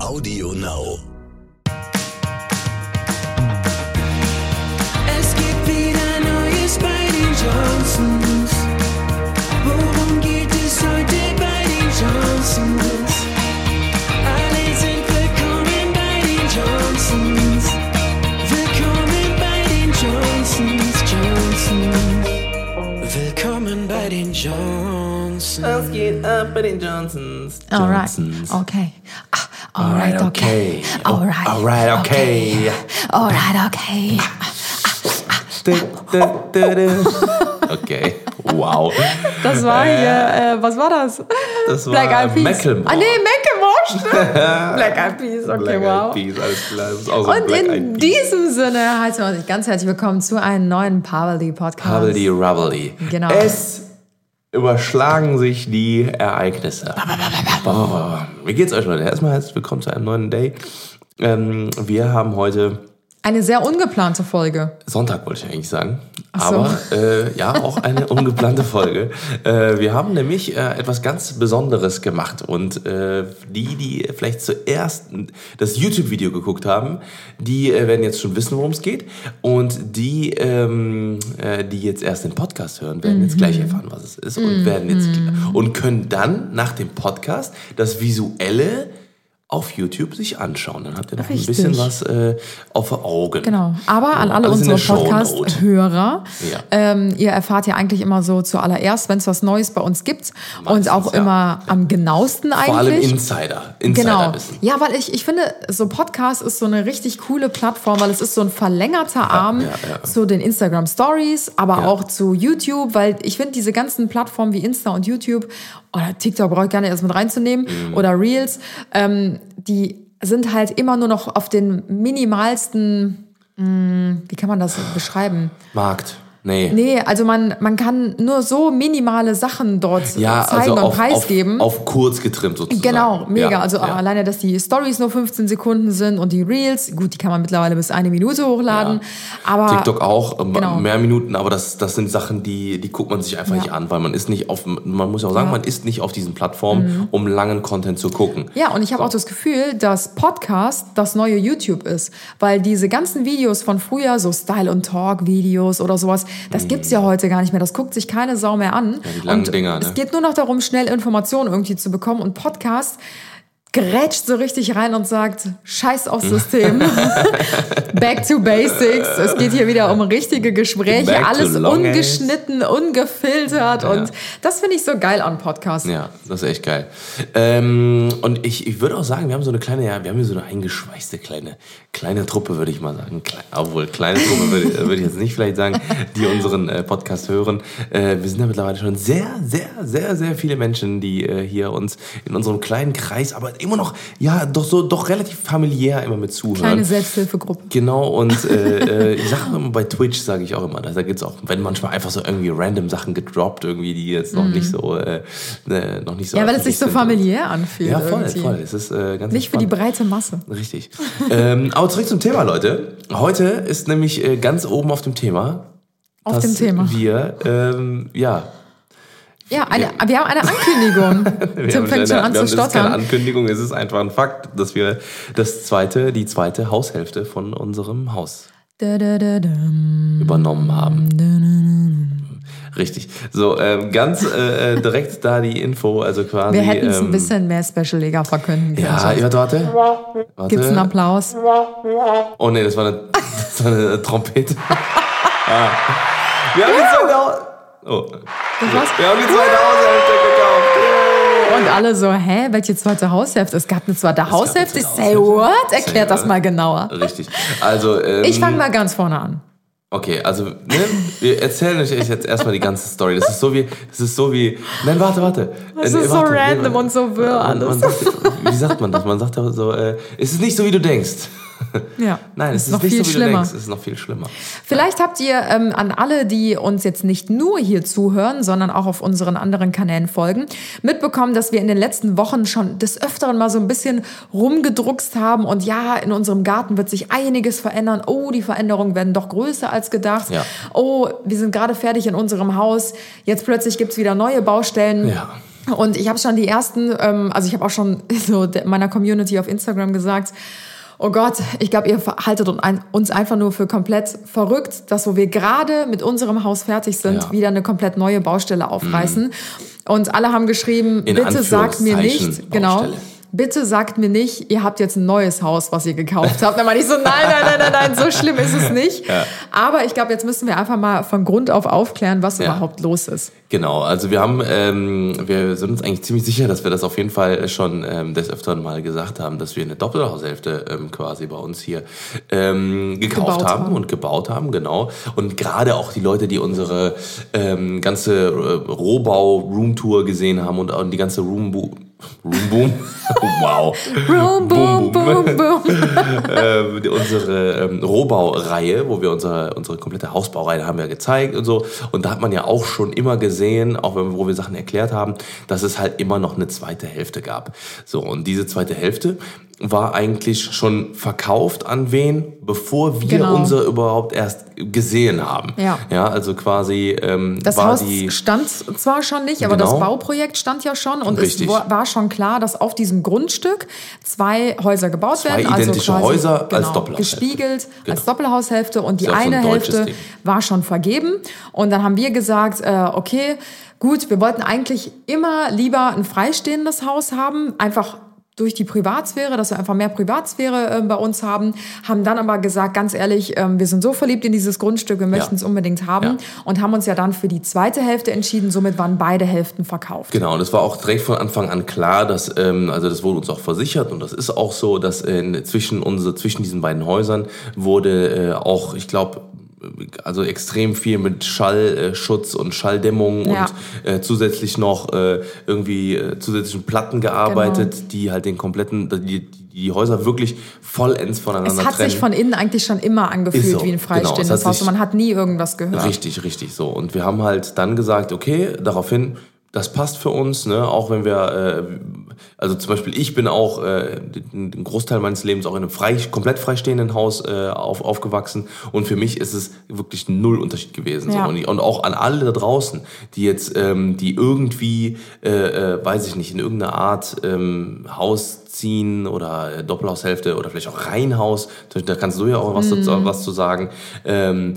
Audio Now. Es gibt wieder Neues bei den Johnsons. Worum geht es heute bei den Johnsons? Alle sind willkommen bei den Johnsons. Willkommen bei den Johnsons, Johnsons. Willkommen bei den Johnsons. Was geht ab bei den Johnsons? Alright. Okay. Alright, okay. okay. Alright. Alright, okay. Alright, okay. Okay, wow. Das war hier, äh, was war das? Das war Black Eyed Peas. Ah, nee, Macklemore, stimmt. Black Eyed Peas, okay, Black wow. Eyed Peas, alles klar. Das ist auch so Und Black in diesem Sinne heißen wir euch ganz herzlich willkommen zu einem neuen Paveldi Podcast. Hubbledy Rubbly. Genau. Es überschlagen sich die Ereignisse. Wie geht's euch, Leute? Erstmal herzlich willkommen zu einem neuen Day. Ähm, wir haben heute Eine sehr ungeplante Folge. Sonntag, wollte ich eigentlich sagen. so. Aber äh, ja, auch eine ungeplante Folge. Äh, wir haben nämlich äh, etwas ganz Besonderes gemacht. Und äh, die, die vielleicht zuerst das YouTube-Video geguckt haben, die äh, werden jetzt schon wissen, worum es geht. Und die, ähm, äh, die jetzt erst den Podcast hören, werden jetzt Mhm. gleich erfahren, was es ist. Und werden jetzt und können dann nach dem Podcast das Visuelle auf YouTube sich anschauen. Dann habt ihr noch Richtig. ein bisschen was äh, auf Augen. Genau. Aber an alle unsere. Podcast-Hörer, Ja. ähm, ihr erfahrt ja eigentlich immer so zuallererst, wenn es was Neues bei uns gibt. und Meistens, auch ja. immer am genauesten eigentlich. Vor allem Insider. Genau. Insiderwissen. Ja, weil ich, ich finde, so Podcast ist so eine richtig coole Plattform, weil es ist so ein verlängerter Arm zu den Instagram Stories, aber auch zu YouTube, weil ich finde, diese ganzen Plattformen wie Insta und YouTube oder TikTok brauche ich gar nicht erst mit reinzunehmen Mhm. oder Reels, ähm, die sind halt immer nur noch auf den minimalsten, mh, wie kann man das beschreiben? Markt. Nee. Nee, also man, man kann nur so minimale Sachen dort Ja, zeigen also und auf, preisgeben. auf, auf kurz getrimmt sozusagen. Genau, mega. Ja, also ja. alleine, dass die Stories nur 15 Sekunden sind und die Reels, gut, die kann man mittlerweile bis eine Minute hochladen. Aber TikTok auch, ähm, Genau. mehr Minuten, aber das, das sind Sachen, die, die guckt man sich einfach nicht an, weil man ist nicht auf, man muss ja auch sagen. Mhm. man ist nicht auf diesen Plattformen, um langen Content zu gucken. Ja, und ich habe auch das Gefühl, dass Podcast das neue YouTube ist. Weil diese ganzen Videos von früher, so Style- und Talk-Videos oder sowas, das gibt's ja heute gar nicht mehr. Das guckt sich keine Sau mehr an. Mhm. die langen und Dinger, ne? Es geht nur noch darum, schnell Informationen irgendwie zu bekommen. Und Podcast grätscht so richtig rein und sagt, scheiß aufs System. Back to basics. Es geht hier wieder um richtige Gespräche. Back alles ungeschnitten, ungefiltert. Und das finde ich so geil an Podcasts. Ja, das ist echt geil. Ähm, und ich, ich würde auch sagen, wir haben so eine kleine, ja, wir haben hier so eine eingeschweißte kleine, kleine Truppe, würde ich mal sagen. Klein, obwohl, kleine Truppe würde, würde ich jetzt nicht vielleicht sagen, die unseren äh, Podcast hören. Äh, wir sind ja mittlerweile schon sehr, sehr, sehr, sehr viele Menschen, die äh, hier uns in unserem kleinen Kreis, aber immer noch, ja, doch so, doch relativ familiär immer mit zuhören. Kleine Selbsthilfegruppe. Genau, und äh, äh, ich sage immer bei Twitch, sage ich auch immer, da gibt's auch, wenn manchmal einfach so irgendwie random Sachen gedroppt, irgendwie, die jetzt noch nicht so, äh, äh, noch nicht so Mhm. Ja, weil es sich so familiär anfühlt. Ja, voll, irgendwie. voll. Es ist ganz Nicht für die breite Masse. Richtig. ähm, aber zurück zum Thema, Leute. Heute ist nämlich äh, ganz oben auf dem Thema. Auf dass dem Thema. Wir, ähm, ja. Ja, eine, wir haben eine Ankündigung. Wir Tim fängt schon an zu haben, das ist keine stottern. Ankündigung, es ist einfach ein Fakt, dass wir das zweite, die zweite Haushälfte von unserem Haus Übernommen haben. Richtig. So, ähm, ganz äh, äh, direkt da die Info, also quasi. Wir hätten es ein ähm, bisschen mehr Special-Leger verkünden können. Ja, warte, warte. warte. Gibt's einen Applaus? Oh nee, das war eine, das war eine Trompete. ah. Wir haben die zweite Haus oh. was? Wir haben die zweite Haushälfte gekauft. Und alle so, hä, welche zweite Haushälfte? Es gab eine zweite Haushälfte? Ich say what? Erklärt das mal genauer. Richtig. Also, ähm, Ich fange mal ganz vorne an. Okay, also ne, wir erzählen euch jetzt erstmal die ganze Story. Das ist so wie, das ist so wie, nein, warte, warte. Das Äh, ist so warte, nee, random man- und so wirr man- alles. Man sagt, wie sagt man das? Man sagt so, äh, es ist nicht so, wie du denkst. Ja, Nein, es ist ist noch nicht viel so, wie schlimmer. du denkst. Es ist noch viel schlimmer. Vielleicht habt ihr ähm, an alle, die uns jetzt nicht nur hier zuhören, sondern auch auf unseren anderen Kanälen folgen, mitbekommen, dass wir in den letzten Wochen schon des Öfteren mal so ein bisschen rumgedruckst haben und ja, in unserem Garten wird sich einiges verändern. Oh, die Veränderungen werden doch größer als gedacht. Ja. Oh, wir sind gerade fertig in unserem Haus. Jetzt plötzlich gibt's wieder neue Baustellen. Ja. Und ich habe schon die ersten, ähm, also ich habe auch schon so meiner Community auf Instagram gesagt, oh Gott, ich glaube, ihr haltet uns einfach nur für komplett verrückt, dass wo wir gerade mit unserem Haus fertig sind, Ja. wieder eine komplett neue Baustelle aufreißen. Und alle haben geschrieben, In bitte sagt mir nicht, genau, Baustelle. Bitte sagt mir nicht, ihr habt jetzt ein neues Haus, was ihr gekauft habt. Dann meine ich so, nein, nein, nein, nein, nein, so schlimm ist es nicht. Aber ich glaube, jetzt müssen wir einfach mal von Grund auf aufklären, was Ja. überhaupt los ist. Genau, also wir haben, ähm, wir sind uns eigentlich ziemlich sicher, dass wir das auf jeden Fall schon ähm, des Öfteren mal gesagt haben, dass wir eine Doppelhaushälfte ähm, quasi bei uns hier ähm, gekauft haben, haben. und gebaut haben, genau. Und gerade auch die Leute, die unsere ähm, ganze äh, Rohbau-Roomtour gesehen haben und, und die ganze Roombo Room Boom. wow. Boom, boom, boom, boom. ähm, unsere ähm, Rohbaureihe, wo wir unsere, unsere komplette Hausbaureihe haben wir gezeigt und so. Und da hat man ja auch schon immer gesehen, auch wenn, wo wir Sachen erklärt haben, dass es halt immer noch eine zweite Hälfte gab. So, und diese zweite Hälfte war eigentlich schon verkauft an wen, bevor wir Genau. unsere überhaupt erst gesehen haben. Ja. Ja, also quasi ähm, Das war Haus stand zwar schon nicht, aber Genau. das Bauprojekt stand ja schon und Richtig. es war schon klar, dass auf diesem Grundstück zwei Häuser gebaut Zwei werden. Also identische quasi, Häuser als genau, Doppelhaushälfte. Gespiegelt Genau. als Doppelhaushälfte und die so ein eine deutsches Hälfte Ding. war schon vergeben. Und dann haben wir gesagt, äh, okay, gut, wir wollten eigentlich immer lieber ein freistehendes Haus haben, einfach durch die Privatsphäre, dass wir einfach mehr Privatsphäre äh, bei uns haben, haben dann aber gesagt, ganz ehrlich, ähm, wir sind so verliebt in dieses Grundstück, wir möchten es unbedingt haben Ja. und haben uns ja dann für die zweite Hälfte entschieden, somit waren beide Hälften verkauft. Genau, und es war auch direkt von Anfang an klar, dass, ähm, also das wurde uns auch versichert und das ist auch so, dass äh, zwischen, unsere, zwischen diesen beiden Häusern wurde äh, auch, ich glaube, also extrem viel mit Schallschutz und Schalldämmung Ja. und äh, zusätzlich noch äh, irgendwie äh, zusätzlichen Platten gearbeitet, Genau. die halt den kompletten, die, die, Häuser wirklich vollends voneinander Es hat trennen. sich von innen eigentlich schon immer angefühlt so, wie ein genau, freistehendes es hat Haus man hat nie irgendwas gehört. Richtig, richtig so. Und wir haben halt dann gesagt, okay, daraufhin, das passt für uns, ne? auch wenn wir, äh, also zum Beispiel ich bin auch äh, den Großteil meines Lebens auch in einem frei, komplett freistehenden Haus äh, auf, aufgewachsen und für mich ist es wirklich null Unterschied gewesen. Ja. So. Und, ich, und auch an alle da draußen, die jetzt, ähm, die irgendwie, äh, äh, weiß ich nicht, in irgendeiner Art ähm, Haus ziehen oder Doppelhaushälfte oder vielleicht auch Reihenhaus, da kannst du ja auch was, Mhm. dazu, was zu sagen. Ähm,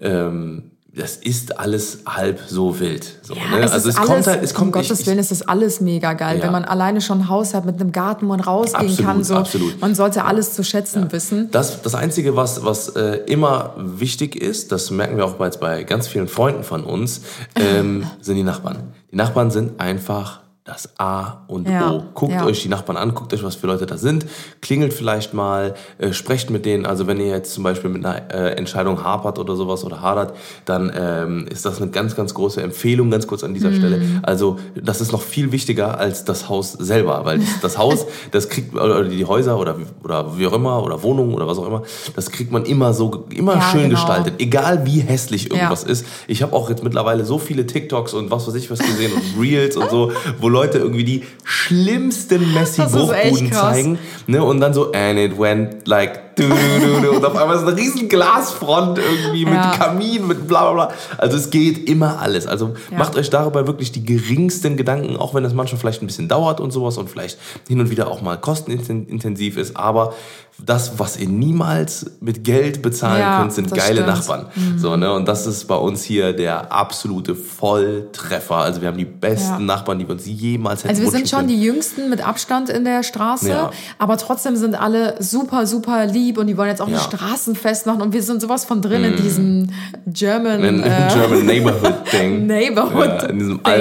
ähm, das ist alles halb so wild. So, Ja, ne? es also ist es alles, kommt halt, es um kommt Gottes ich, Willen ist das alles mega geil, Ja. wenn man alleine schon ein Haus hat mit einem Garten, wo man rausgehen Absolut, kann. So, absolut. Man sollte alles zu schätzen wissen. Das, das Einzige, was, was äh, immer wichtig ist, das merken wir auch bei, bei ganz vielen Freunden von uns, ähm, sind die Nachbarn. Die Nachbarn sind einfach das A und Ja, O. Guckt ja. euch die Nachbarn an, guckt euch, was für Leute da sind, klingelt vielleicht mal, äh, sprecht mit denen. Also wenn ihr jetzt zum Beispiel mit einer äh, Entscheidung hapert oder sowas oder hadert, dann ähm, ist das eine ganz, ganz große Empfehlung, ganz kurz an dieser Stelle. Mhm. Also das ist noch viel wichtiger als das Haus selber, weil das Haus, das kriegt, oder die Häuser oder, oder wie auch immer, oder Wohnungen oder was auch immer, das kriegt man immer so, immer Ja, schön genau. gestaltet, egal wie hässlich irgendwas ist. Ich habe auch jetzt mittlerweile so viele TikToks und was weiß ich was gesehen und Reels und so, wo Leute irgendwie die schlimmsten Messi-Bruchbuden zeigen. Ne? Und dann so, and it went like und auf einmal ist eine riesen Glasfront irgendwie mit Ja. Kamin, mit bla bla bla. Also es geht immer alles. Also Ja. macht euch darüber wirklich die geringsten Gedanken, auch wenn das manchmal vielleicht ein bisschen dauert und sowas und vielleicht hin und wieder auch mal kostenintensiv ist. Aber das, was ihr niemals mit Geld bezahlen Ja, könnt, sind geile stimmt. Mhm. Nachbarn. So, ne? Und das ist bei uns hier der absolute Volltreffer. Also wir haben die besten Ja. Nachbarn, die wir uns jemals hätten Also wir sind schon können. die Jüngsten mit Abstand in der Straße, aber trotzdem sind alle super, super lieb und die wollen jetzt auch ein Ja. Straßenfest machen und wir sind sowas von drin in diesem German, in, in äh, German Neighborhood Ding. Neighborhood Ja, in diesem Thing.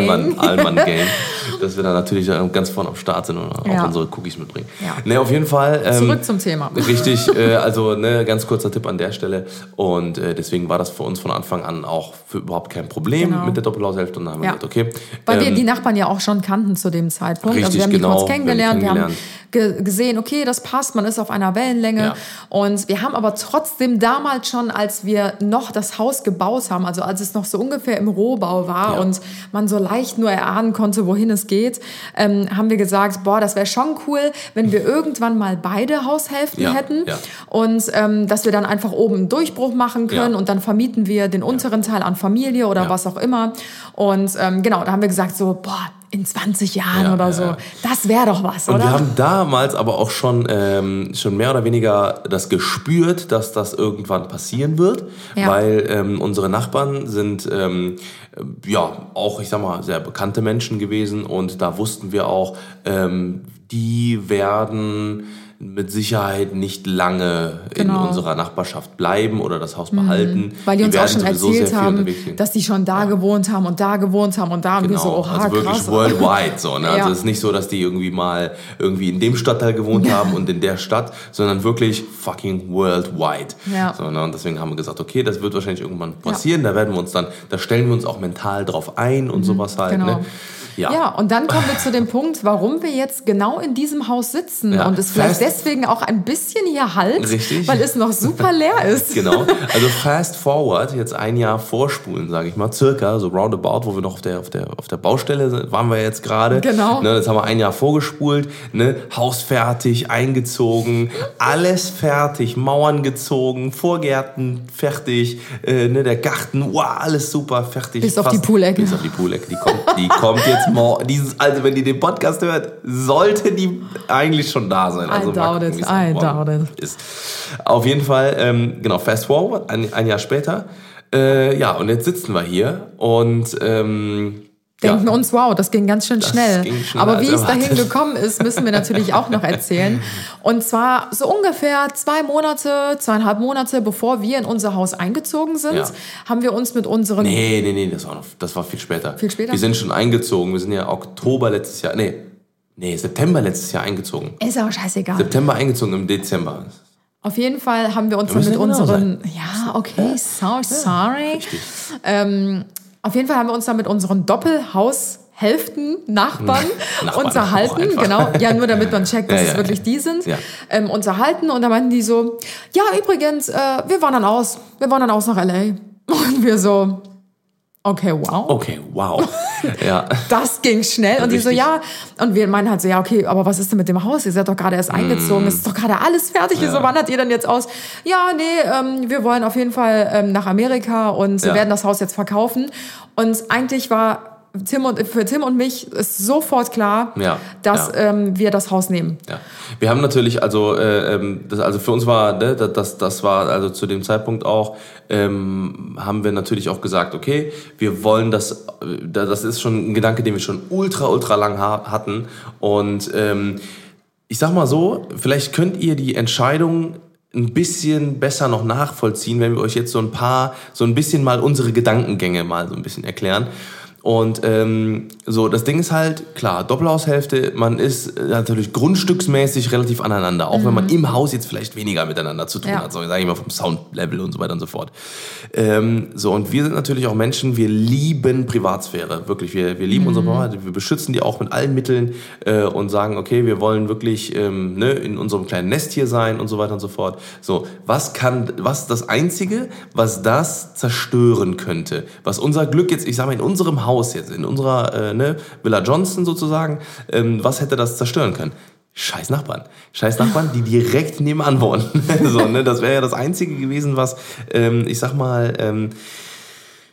Dass wir da natürlich äh, ganz vorne am Start sind und auch Ja. unsere Cookies mitbringen. Ja. Ne, auf jeden Fall. Ähm, Zurück zum Thema. Richtig, äh, also ne, ganz kurzer Tipp an der Stelle. Und äh, deswegen war das für uns von Anfang an auch für überhaupt kein Problem Genau. mit der Doppelhaushälfte. Und dann haben wir Ja. gesagt, okay. Weil wir ähm, die Nachbarn ja auch schon kannten zu dem Zeitpunkt. also Richtig, wir haben die genau. kurz kennengelernt, wir Wir haben, haben ge gesehen, okay, das passt, man ist auf einer Wellenlänge. Und wir haben aber trotzdem damals schon, als wir noch das Haus gebaut haben, also als es noch so ungefähr im Rohbau war und man so leicht nur erahnen konnte, wohin es geht, ähm, haben wir gesagt, boah, das wäre schon cool, wenn wir irgendwann mal beide Haushälften Ja, hätten ja. und ähm, dass wir dann einfach oben einen Durchbruch machen können Ja. und dann vermieten wir den unteren Teil an Familie oder was auch immer. Und ähm, genau, da haben wir gesagt so, boah, in 20 Jahren Ja, oder so. ja. Das wäre doch was, Und oder? wir haben damals aber auch schon, ähm, schon mehr oder weniger das gespürt, dass das irgendwann passieren wird, Ja. weil ähm, unsere Nachbarn sind ähm, äh, ja auch, ich sag mal, sehr bekannte Menschen gewesen. Und da wussten wir auch, ähm, die werden mit Sicherheit nicht lange Genau. Mhm. in unserer Nachbarschaft bleiben oder das Haus behalten. Weil die uns auch werden schon sowieso erzählt haben, dass die schon da gewohnt haben und da gewohnt haben und da und wir Genau, so, oha, also wirklich krass. worldwide so. Ne? Ja. Also es ist nicht so, dass die irgendwie mal irgendwie in dem Stadtteil gewohnt haben und in der Stadt, sondern wirklich fucking worldwide. Ja. So, ne? Und deswegen haben wir gesagt, okay, das wird wahrscheinlich irgendwann passieren. Da werden wir uns dann, da stellen wir uns auch mental drauf ein und sowas halt. genau. Ne? Ja. Ja, und dann kommen wir zu dem Punkt, warum wir jetzt genau in diesem Haus sitzen Ja. und es vielleicht Fast- deswegen auch ein bisschen hier halt, Richtig. weil es noch super leer ist. Genau. Also fast forward, jetzt ein Jahr vorspulen, sage ich mal, circa, so roundabout, wo wir noch auf der, auf der, auf der Baustelle sind, waren wir jetzt gerade. Genau. Ne, jetzt haben wir ein Jahr vorgespult, ne, Haus fertig, eingezogen, alles fertig, Mauern gezogen, Vorgärten fertig, äh, ne, der Garten, wow, alles super fertig. Bis auf die Poolecke. Bis auf die Poolecke, die kommt, die kommt jetzt morgen. Dieses, also wenn ihr den Podcast hört, sollte die eigentlich schon da sein. Also I doubt gucken, it, I morgen doubt it. ist. Auf jeden Fall, ähm, genau, fast forward, ein, ein Jahr später. Äh, ja, und jetzt sitzen wir hier und ähm, Denken ja, uns, wow, das ging ganz schön schnell. ging schneller Aber wie es dahin gekommen ist, müssen wir natürlich auch noch erzählen. Und zwar so ungefähr zwei Monate, zweieinhalb Monate, bevor wir in unser Haus eingezogen sind, Ja. haben wir uns mit unseren Nee, nee, nee, das war, noch, das war viel später. Viel später? Wir sind schon eingezogen. Wir sind ja Oktober letztes Jahr, nee, nee, September letztes Jahr eingezogen. ist aber scheißegal. September eingezogen im Dezember. Auf jeden Fall haben wir uns müssen mit genau unseren, ja, okay, so sorry. Ähm, auf jeden Fall haben wir uns dann mit unseren Doppelhaushälften, Nachbarn, Nachbarn, unterhalten. Genau, ja, nur damit man checkt, dass Ja, es ja, wirklich ja. die sind. Ja. Ähm, unterhalten und da meinten die so, ja, übrigens, äh, wir wandern aus. Wir wandern aus nach L.A. Und wir so, okay, wow. Okay, wow. ja. Das ging schnell. Und die so, Richtig. ja. Und wir meinen halt so, ja, okay, aber was ist denn mit dem Haus? Ihr seid doch gerade erst eingezogen. Es ist doch gerade alles fertig. Wieso wandert ihr denn jetzt aus? Ja, nee, ähm, wir wollen auf jeden Fall ähm, nach Amerika und Ja. werden das Haus jetzt verkaufen. Und eigentlich war Tim und, für Tim und mich ist sofort klar, Ja, dass ja. Ähm, wir das Haus nehmen. Ja, wir haben natürlich, also, äh, ähm, das, also für uns war, ne, das- das, war also zu dem Zeitpunkt auch, ähm, haben wir natürlich auch gesagt, okay, wir wollen das, äh, das ist schon ein Gedanke, den wir schon ultra, ultra lang ha hatten. Und ähm, ich sag mal so, vielleicht könnt ihr die Entscheidung ein bisschen besser noch nachvollziehen, wenn wir euch jetzt so ein paar, so ein bisschen mal unsere Gedankengänge mal so ein bisschen erklären. Und ähm, so, das Ding ist halt, klar, Doppelhaushälfte, man ist äh, natürlich grundstücksmäßig relativ aneinander, auch wenn man im Haus jetzt vielleicht weniger miteinander zu tun Ja. hat, so sage ich mal vom Soundlevel und so weiter und so fort. Ähm, so, und wir sind natürlich auch Menschen, wir lieben Privatsphäre, wirklich, wir, wir lieben unsere Privatsphäre, wir beschützen die auch mit allen Mitteln äh, und sagen, okay, wir wollen wirklich ähm, ne, in unserem kleinen Nest hier sein und so weiter und so fort. So, was kann, was das Einzige, was das zerstören könnte? Was unser Glück jetzt, ich sage mal, in unserem Haus jetzt, in unserer äh, ne, Villa Johnson sozusagen, ähm, was hätte das zerstören können? Scheiß Nachbarn. Scheiß Nachbarn, die direkt nebenan wohnen. so, ne? Das wäre ja das Einzige gewesen, was, ähm, ich sag mal, ähm,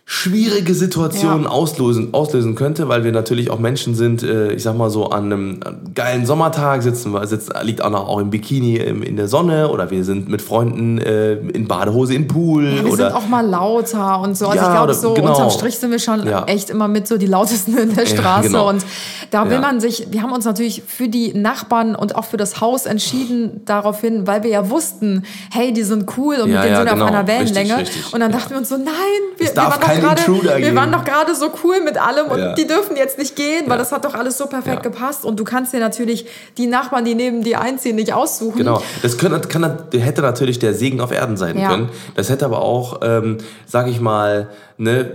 schwierige Situationen Ja. auslösen, auslösen könnte, weil wir natürlich auch Menschen sind, äh, ich sag mal so, an einem geilen Sommertag sitzen wir, sitzt, liegt auch noch auch im Bikini im, in der Sonne oder wir sind mit Freunden äh, in Badehose im Pool Wir oder sind auch mal lauter und so. Also Ja, ich glaube, so genau. unterm Strich sind wir schon Ja. echt immer mit so die lautesten in der Ja, Straße. genau. Und da will Ja. man sich, wir haben uns natürlich für die Nachbarn und auch für das Haus entschieden daraufhin, weil wir ja wussten, hey, die sind cool und Ja, mit denen ja, sind genau. auf einer Wellenlänge. Richtig, richtig. Und dann dachten wir uns so, nein, wir, wir, waren doch Intruder wir waren doch gerade so cool mit allem und die dürfen jetzt nicht gehen, weil das hat doch alles so perfekt gepasst. Und du kannst dir natürlich die Nachbarn, die neben dir einziehen, nicht aussuchen. Genau, das kann, kann, hätte natürlich der Segen auf Erden sein können. Das hätte aber auch, ähm, sag ich mal, ne,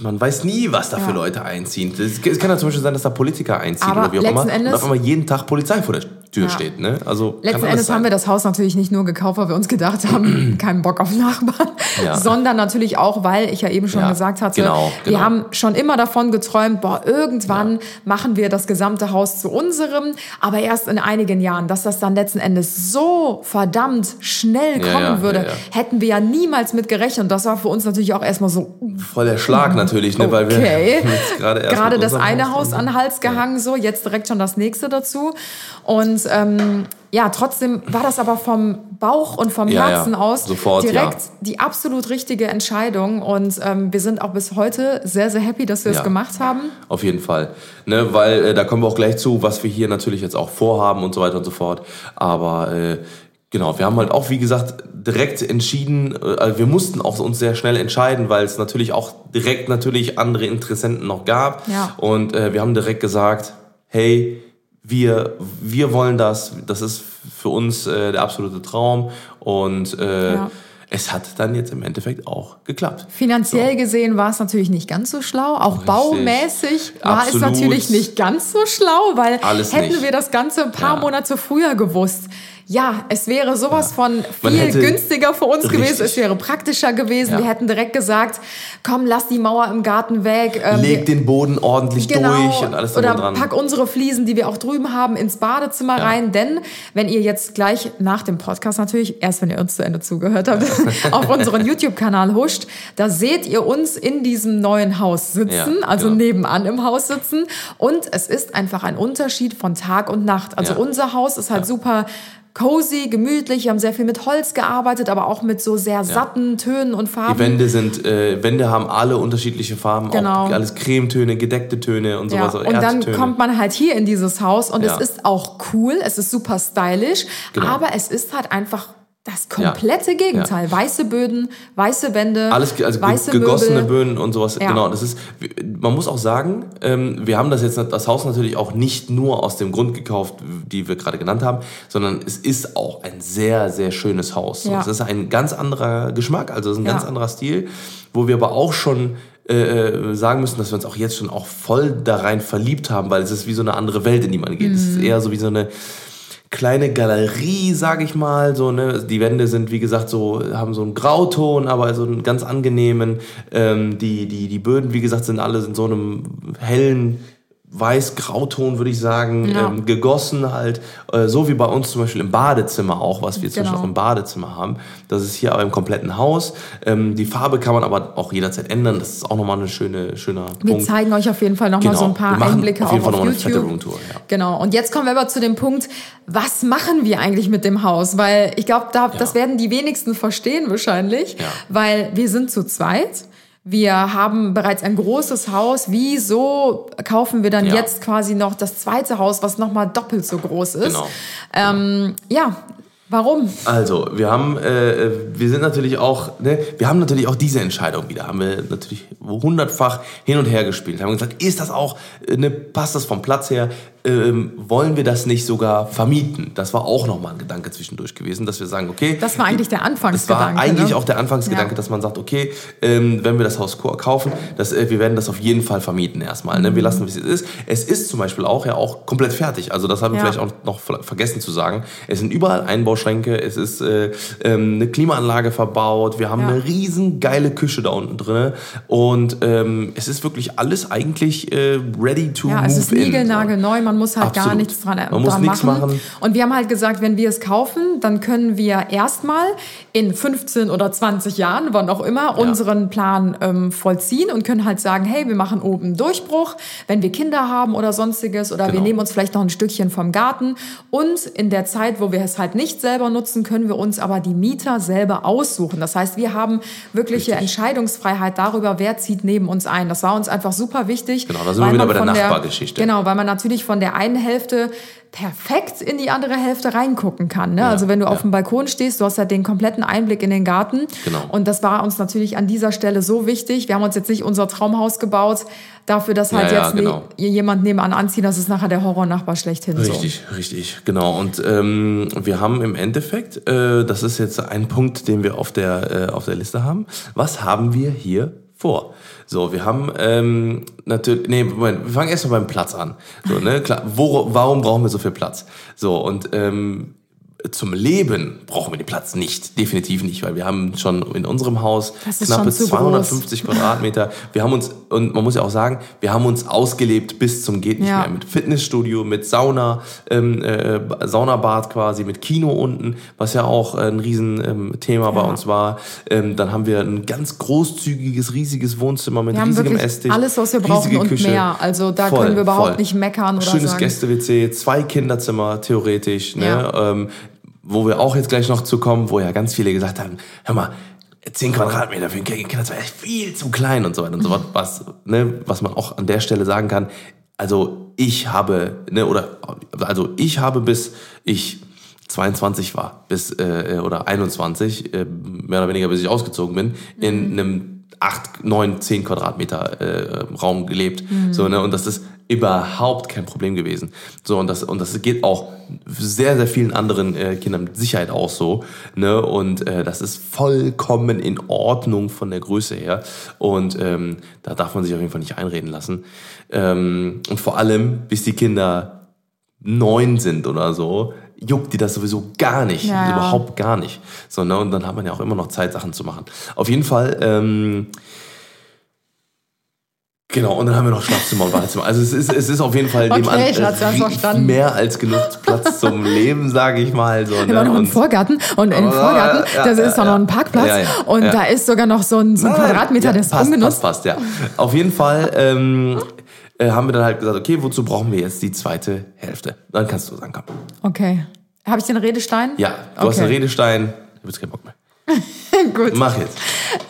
man weiß nie, was da für Ja. Leute einziehen. Es kann ja zum Beispiel sein, dass da Politiker einziehen Aber oder wie auch letzten immer. Endes- und auf einmal jeden Tag Polizei vor der Tür Ja. steht. Ne? Also, Letzten Endes haben wir das Haus natürlich nicht nur gekauft, weil wir uns gedacht haben, keinen Bock auf Nachbarn, Ja. sondern natürlich auch, weil ich ja eben schon Ja, gesagt hatte, genau, wir genau. haben schon immer davon geträumt, boah, irgendwann machen wir das gesamte Haus zu unserem, aber erst in einigen Jahren, dass das dann letzten Endes so verdammt schnell kommen würde, hätten wir ja niemals mit gerechnet. Und das war für uns natürlich auch erstmal so, Voll der Schlag natürlich, ne, weil wir Okay. gerade erst gerade das eine Haus an den Hals gehangen, so jetzt direkt schon das nächste dazu. Und ähm, ja, trotzdem war das aber vom Bauch und vom Ja, Herzen ja. aus Sofort, direkt ja. die absolut richtige Entscheidung. Und ähm, wir sind auch bis heute sehr, sehr happy, dass wir es gemacht haben. Auf jeden Fall. Ne, weil äh, da kommen wir auch gleich zu, was wir hier natürlich jetzt auch vorhaben und so weiter und so fort. Aber äh, genau, wir haben halt auch, wie gesagt, direkt entschieden, äh, also wir mussten auch uns sehr schnell entscheiden, weil es natürlich auch direkt natürlich andere Interessenten noch gab. Ja. Und äh, wir haben direkt gesagt, hey, wir, wir wollen das, das ist für uns äh, der absolute Traum. Und äh, Ja. es hat dann jetzt im Endeffekt auch geklappt. Finanziell gesehen war es natürlich nicht ganz so schlau. Auch baumäßig war Absolut. es natürlich nicht ganz so schlau, weil Alles hätten nicht. wir das Ganze ein paar Ja. Monate früher gewusst. Ja, es wäre sowas von Man viel günstiger für uns gewesen. Richtig. Es wäre praktischer gewesen. Ja. Wir hätten direkt gesagt, komm, lass die Mauer im Garten weg. Ähm, Leg den Boden ordentlich Genau, durch und alles oder dran. pack unsere Fliesen, die wir auch drüben haben, ins Badezimmer Ja. rein. Denn wenn ihr jetzt gleich nach dem Podcast natürlich, erst wenn ihr uns zu Ende zugehört habt, auf unseren YouTube-Kanal huscht, da seht ihr uns in diesem neuen Haus sitzen, Ja, also genau. nebenan im Haus sitzen. Und es ist einfach ein Unterschied von Tag und Nacht. Also Ja. unser Haus ist halt super cozy, gemütlich. Wir haben sehr viel mit Holz gearbeitet, aber auch mit so sehr satten Tönen und Farben. Die Wände sind, äh, Wände haben alle unterschiedliche Farben, Genau. auch alles Cremetöne, gedeckte Töne und Ja, sowas. und dann Erdtöne. kommt man halt hier in dieses Haus und Ja. es ist auch cool, es ist super stylisch, Genau. aber es ist halt einfach das komplette Gegenteil. Weiße Böden, weiße Wände, alles also weiße gegossene Möbel. Böden und sowas. Ja. Genau, das ist. Man muss auch sagen, ähm, wir haben das jetzt das Haus natürlich auch nicht nur aus dem Grund gekauft, die wir gerade genannt haben, sondern es ist auch ein sehr sehr schönes Haus. Ja. Es ist ein ganz anderer Geschmack, also es ist ein Ja. ganz anderer Stil, wo wir aber auch schon äh, äh, sagen müssen, dass wir uns auch jetzt schon auch voll da rein verliebt haben, weil es ist wie so eine andere Welt, in die man geht. Es Mhm. ist eher so wie so eine kleine Galerie, sag ich mal, so ne. Die Wände sind wie gesagt so haben so einen Grauton, aber so einen ganz angenehmen. Ähm, die die die Böden, wie gesagt, sind alle in so einem hellen weiß-grauton, würde ich sagen, Ja. ähm, gegossen halt, äh, so wie bei uns zum Beispiel im Badezimmer auch, was wir zum Genau. Beispiel auch im Badezimmer haben. Das ist hier aber im kompletten Haus. Ähm, die Farbe kann man aber auch jederzeit ändern. Das ist auch nochmal eine schöne, schöner Wir Punkt. zeigen euch auf jeden Fall nochmal Genau. so ein paar Wir machen Einblicke auf jeden Fall auf mal eine fette YouTube. Roomtour, ja. Genau. Und jetzt kommen wir aber zu dem Punkt, was machen wir eigentlich mit dem Haus? Weil ich glaube, da, das werden die wenigsten verstehen wahrscheinlich, Ja. weil wir sind zu zweit. Wir haben bereits ein großes Haus. Wieso kaufen wir dann Ja. jetzt quasi noch das zweite Haus, was nochmal doppelt so groß ist? Genau. Ähm, ja, warum? Also, wir haben, äh, wir sind natürlich auch, ne, wir haben natürlich auch diese Entscheidung wieder, haben wir natürlich hundertfach hin und her gespielt. Haben gesagt, ist das auch, äh, ne, passt das vom Platz her? Ähm, wollen wir das nicht sogar vermieten? Das war auch nochmal ein Gedanke zwischendurch gewesen, dass wir sagen, okay. Das war eigentlich der Das war Anfangsgedanke. eigentlich ne? auch der Anfangsgedanke, Ja. dass man sagt, okay, ähm, wenn wir das Haus kaufen, das, äh, wir werden das auf jeden Fall vermieten erstmal. Ne? Mhm. Wir lassen, wie es ist. Es ist zum Beispiel auch ja auch komplett fertig. Also das haben wir Ja. vielleicht auch noch ver- vergessen zu sagen. Es sind überall Einbauschränke, es ist äh, ähm, eine Klimaanlage verbaut, wir haben Ja. eine riesen geile Küche da unten drin und ähm, es ist wirklich alles eigentlich äh, ready to Ja, move es ist in. niegelnagelneu, man muss halt gar Absolut. nichts dran, äh, Man muss dran machen. machen. Und wir haben halt gesagt, wenn wir es kaufen, dann können wir erstmal in 15 oder 20 Jahren, wann auch immer, unseren Plan ähm, vollziehen und können halt sagen, hey, wir machen oben einen Durchbruch, wenn wir Kinder haben oder sonstiges oder wir Genau. nehmen uns vielleicht noch ein Stückchen vom Garten und in der Zeit, wo wir es halt nicht selber nutzen, können wir uns aber die Mieter selber aussuchen. Das heißt, wir haben wirkliche Entscheidungsfreiheit darüber, wer zieht neben uns ein. Das war uns einfach super wichtig. Genau, da sind wir wieder bei der Nachbargeschichte. Genau, weil man natürlich von der einen Hälfte perfekt in die andere Hälfte reingucken kann. Ne? also wenn du ja. auf dem Balkon stehst, du hast halt den kompletten Einblick in den Garten. Genau. Und das war uns natürlich an dieser Stelle so wichtig. Wir haben uns jetzt nicht unser Traumhaus gebaut, dafür, dass halt Ja, ja, jetzt genau. ne, jemand nebenan anzieht, das ist nachher der Horrornachbar schlechthin. Richtig, richtig, genau. Und ähm, wir haben im Endeffekt, äh, das ist jetzt ein Punkt, den wir auf der, äh, auf der Liste haben. Was haben wir hier vor? So, wir haben ähm, natürlich, nee, Moment, wir fangen erstmal beim Platz an. So, ne, klar, wo, warum brauchen wir so viel Platz? So, und ähm, zum Leben brauchen wir den Platz nicht, definitiv nicht, weil wir haben schon in unserem Haus knappe schon zu 250 Quadratmeter. Wir haben uns, und man muss ja auch sagen, wir haben uns ausgelebt bis zum geht nicht Ja. mehr. Mit Fitnessstudio, mit Sauna, ähm, äh, Saunabad quasi, mit Kino unten, was ja auch ein Riesenthema ähm, Thema bei Ja. uns war. Ähm, dann haben wir ein ganz großzügiges, riesiges Wohnzimmer mit Wir haben riesigem Esstisch. alles, was wir brauchen und Küche. mehr. Also da Voll, können wir überhaupt voll. nicht meckern oder Schönes. Gäste-WC, zwei Kinderzimmer theoretisch, ne? Ja. Wo wir auch jetzt gleich noch zu kommen, wo ja ganz viele gesagt haben, hör mal, 10 Quadratmeter für ein Kinderzimmer ist viel zu klein und so weiter und so fort, was, ne, was man auch an der Stelle sagen kann. Also ich habe, ne, oder, also ich habe bis ich 22 war, bis, äh, oder 21, äh, mehr oder weniger bis ich ausgezogen bin, in einem 8, 9, 10 Quadratmeter äh, Raum gelebt. So, ne? Und das ist überhaupt kein Problem gewesen. So, und das, und das geht auch sehr, sehr vielen anderen äh, Kindern mit Sicherheit auch so. Ne? Und äh, das ist vollkommen in Ordnung von der Größe her. Und ähm, da darf man sich auf jeden Fall nicht einreden lassen. Ähm, und vor allem, bis die Kinder neun sind oder so, juckt die das sowieso gar nicht. Ja, ja. Überhaupt gar nicht. So, ne? Und dann hat man ja auch immer noch Zeit, Sachen zu machen. Auf jeden Fall, ähm, Genau, und dann haben wir noch Schlafzimmer und Badezimmer. Also es ist, es ist auf jeden Fall Okay, nebenan, äh, wir mehr als genug Platz zum Leben, sage ich mal. So, Wir ne? waren noch im Vorgarten und im Vorgarten, ja, da ja, ist doch noch ein Parkplatz und da ist sogar noch so ein, so ein Quadratmeter, ja, der ist passt, ungenutzt. Passt, passt, ja. Auf jeden Fall ähm, äh, haben wir dann halt gesagt, okay, wozu brauchen wir jetzt die zweite Hälfte? Dann kannst du sagen, komm. Okay. Habe ich den Redestein? Ja, du hast Okay. einen Redestein, du hast keinen Bock mehr. Gut. Mach jetzt.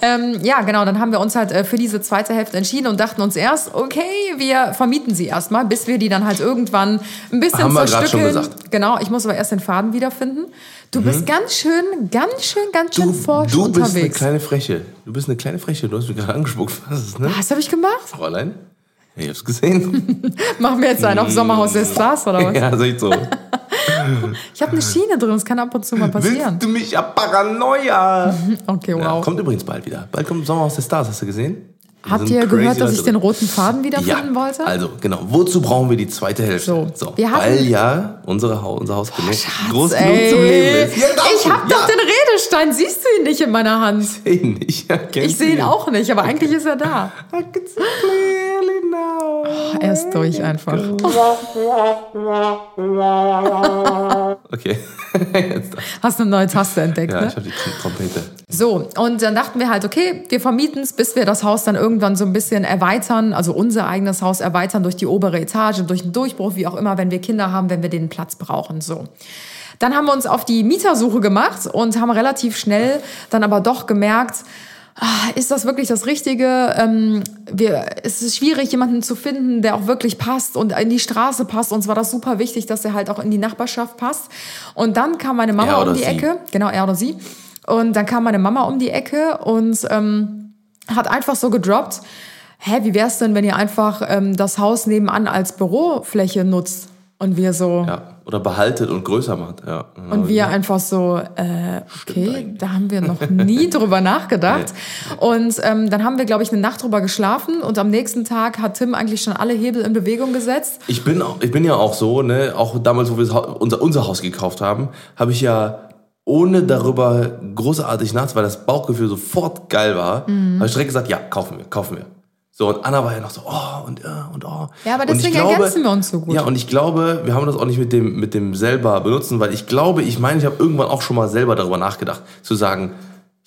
Ähm, ja, genau, dann haben wir uns halt äh, für diese zweite Hälfte entschieden und dachten uns erst, okay, wir vermieten sie erstmal, bis wir die dann halt irgendwann ein bisschen Haben wir zerstückeln. schon gesagt. Mhm. Genau, ich muss aber erst den Faden wiederfinden. Du bist ganz schön, ganz schön, ganz schön Du, forsch du bist eine unterwegs. kleine Freche. Du bist eine kleine Freche. Du hast mich gerade angespuckt. Was ne? Was habe ich gemacht? Fräulein? Ich hab's gesehen. Machen wir jetzt einen auf Sommerhaus der Stars oder was? ja, ich so. Ich habe eine Schiene drin, das kann ab und zu mal passieren. Willst du mich ja Paranoia? Okay, Ja, wow. kommt übrigens bald wieder. Bald kommt Sommer aus der Stars, hast du gesehen? Habt ihr gehört, dass Leute ich den roten Faden wiederfinden ja, wollte? Also, genau. Wozu brauchen wir die zweite Hälfte? So, wir hatten- weil ja unsere Haus, unser Haus genug, groß Ey, genug zum Leben ist. Ja, ich habe doch den Redestein, siehst du ihn nicht in meiner Hand? den nicht. Ja, Ich sehe ihn auch nicht, aber eigentlich ist er da. Clearly now. Er ist durch einfach. Okay. Hast eine neue Taste entdeckt, ja, ne? ich habe die Trompete. So, und dann dachten wir halt, okay, wir vermieten es, bis wir das Haus dann irgendwann so ein bisschen erweitern, also unser eigenes Haus erweitern durch die obere Etage, durch einen Durchbruch, wie auch immer, wenn wir Kinder haben, wenn wir den Platz brauchen. So. Dann haben wir uns auf die Mietersuche gemacht und haben relativ schnell dann aber doch gemerkt, ist das wirklich das Richtige? Ähm, wir, es ist schwierig, jemanden zu finden, der auch wirklich passt und in die Straße passt. Uns war das super wichtig, dass er halt auch in die Nachbarschaft passt. Und dann kam meine Mama um die sie. Ecke, genau, er oder sie. Und dann kam meine Mama um die Ecke und ähm, hat einfach so gedroppt, hä, wie wär's denn, wenn ihr einfach ähm, das Haus nebenan als Bürofläche nutzt? Und wir so, Ja. Oder behaltet und größer macht. Ja. und wir einfach so, äh, okay, da haben wir noch nie drüber nachgedacht. Und ähm, dann haben wir, glaube ich, eine Nacht drüber geschlafen und am nächsten Tag hat Tim eigentlich schon alle Hebel in Bewegung gesetzt. Ich bin, auch- ich bin ja auch so, ne, auch damals, wo wir unser, unser Haus gekauft haben, habe ich ja ohne darüber großartig nachzudenken, weil das Bauchgefühl sofort geil war, Mhm. habe ich direkt gesagt, ja, kaufen wir, kaufen wir. So, und Anna war ja noch so, oh, und, äh, und, oh. Ja, aber deswegen ergänzen wir uns so gut. Ja, und ich glaube, wir haben das auch nicht mit dem, mit dem selber benutzen, weil ich glaube, ich meine, ich habe irgendwann auch schon mal selber darüber nachgedacht, zu sagen,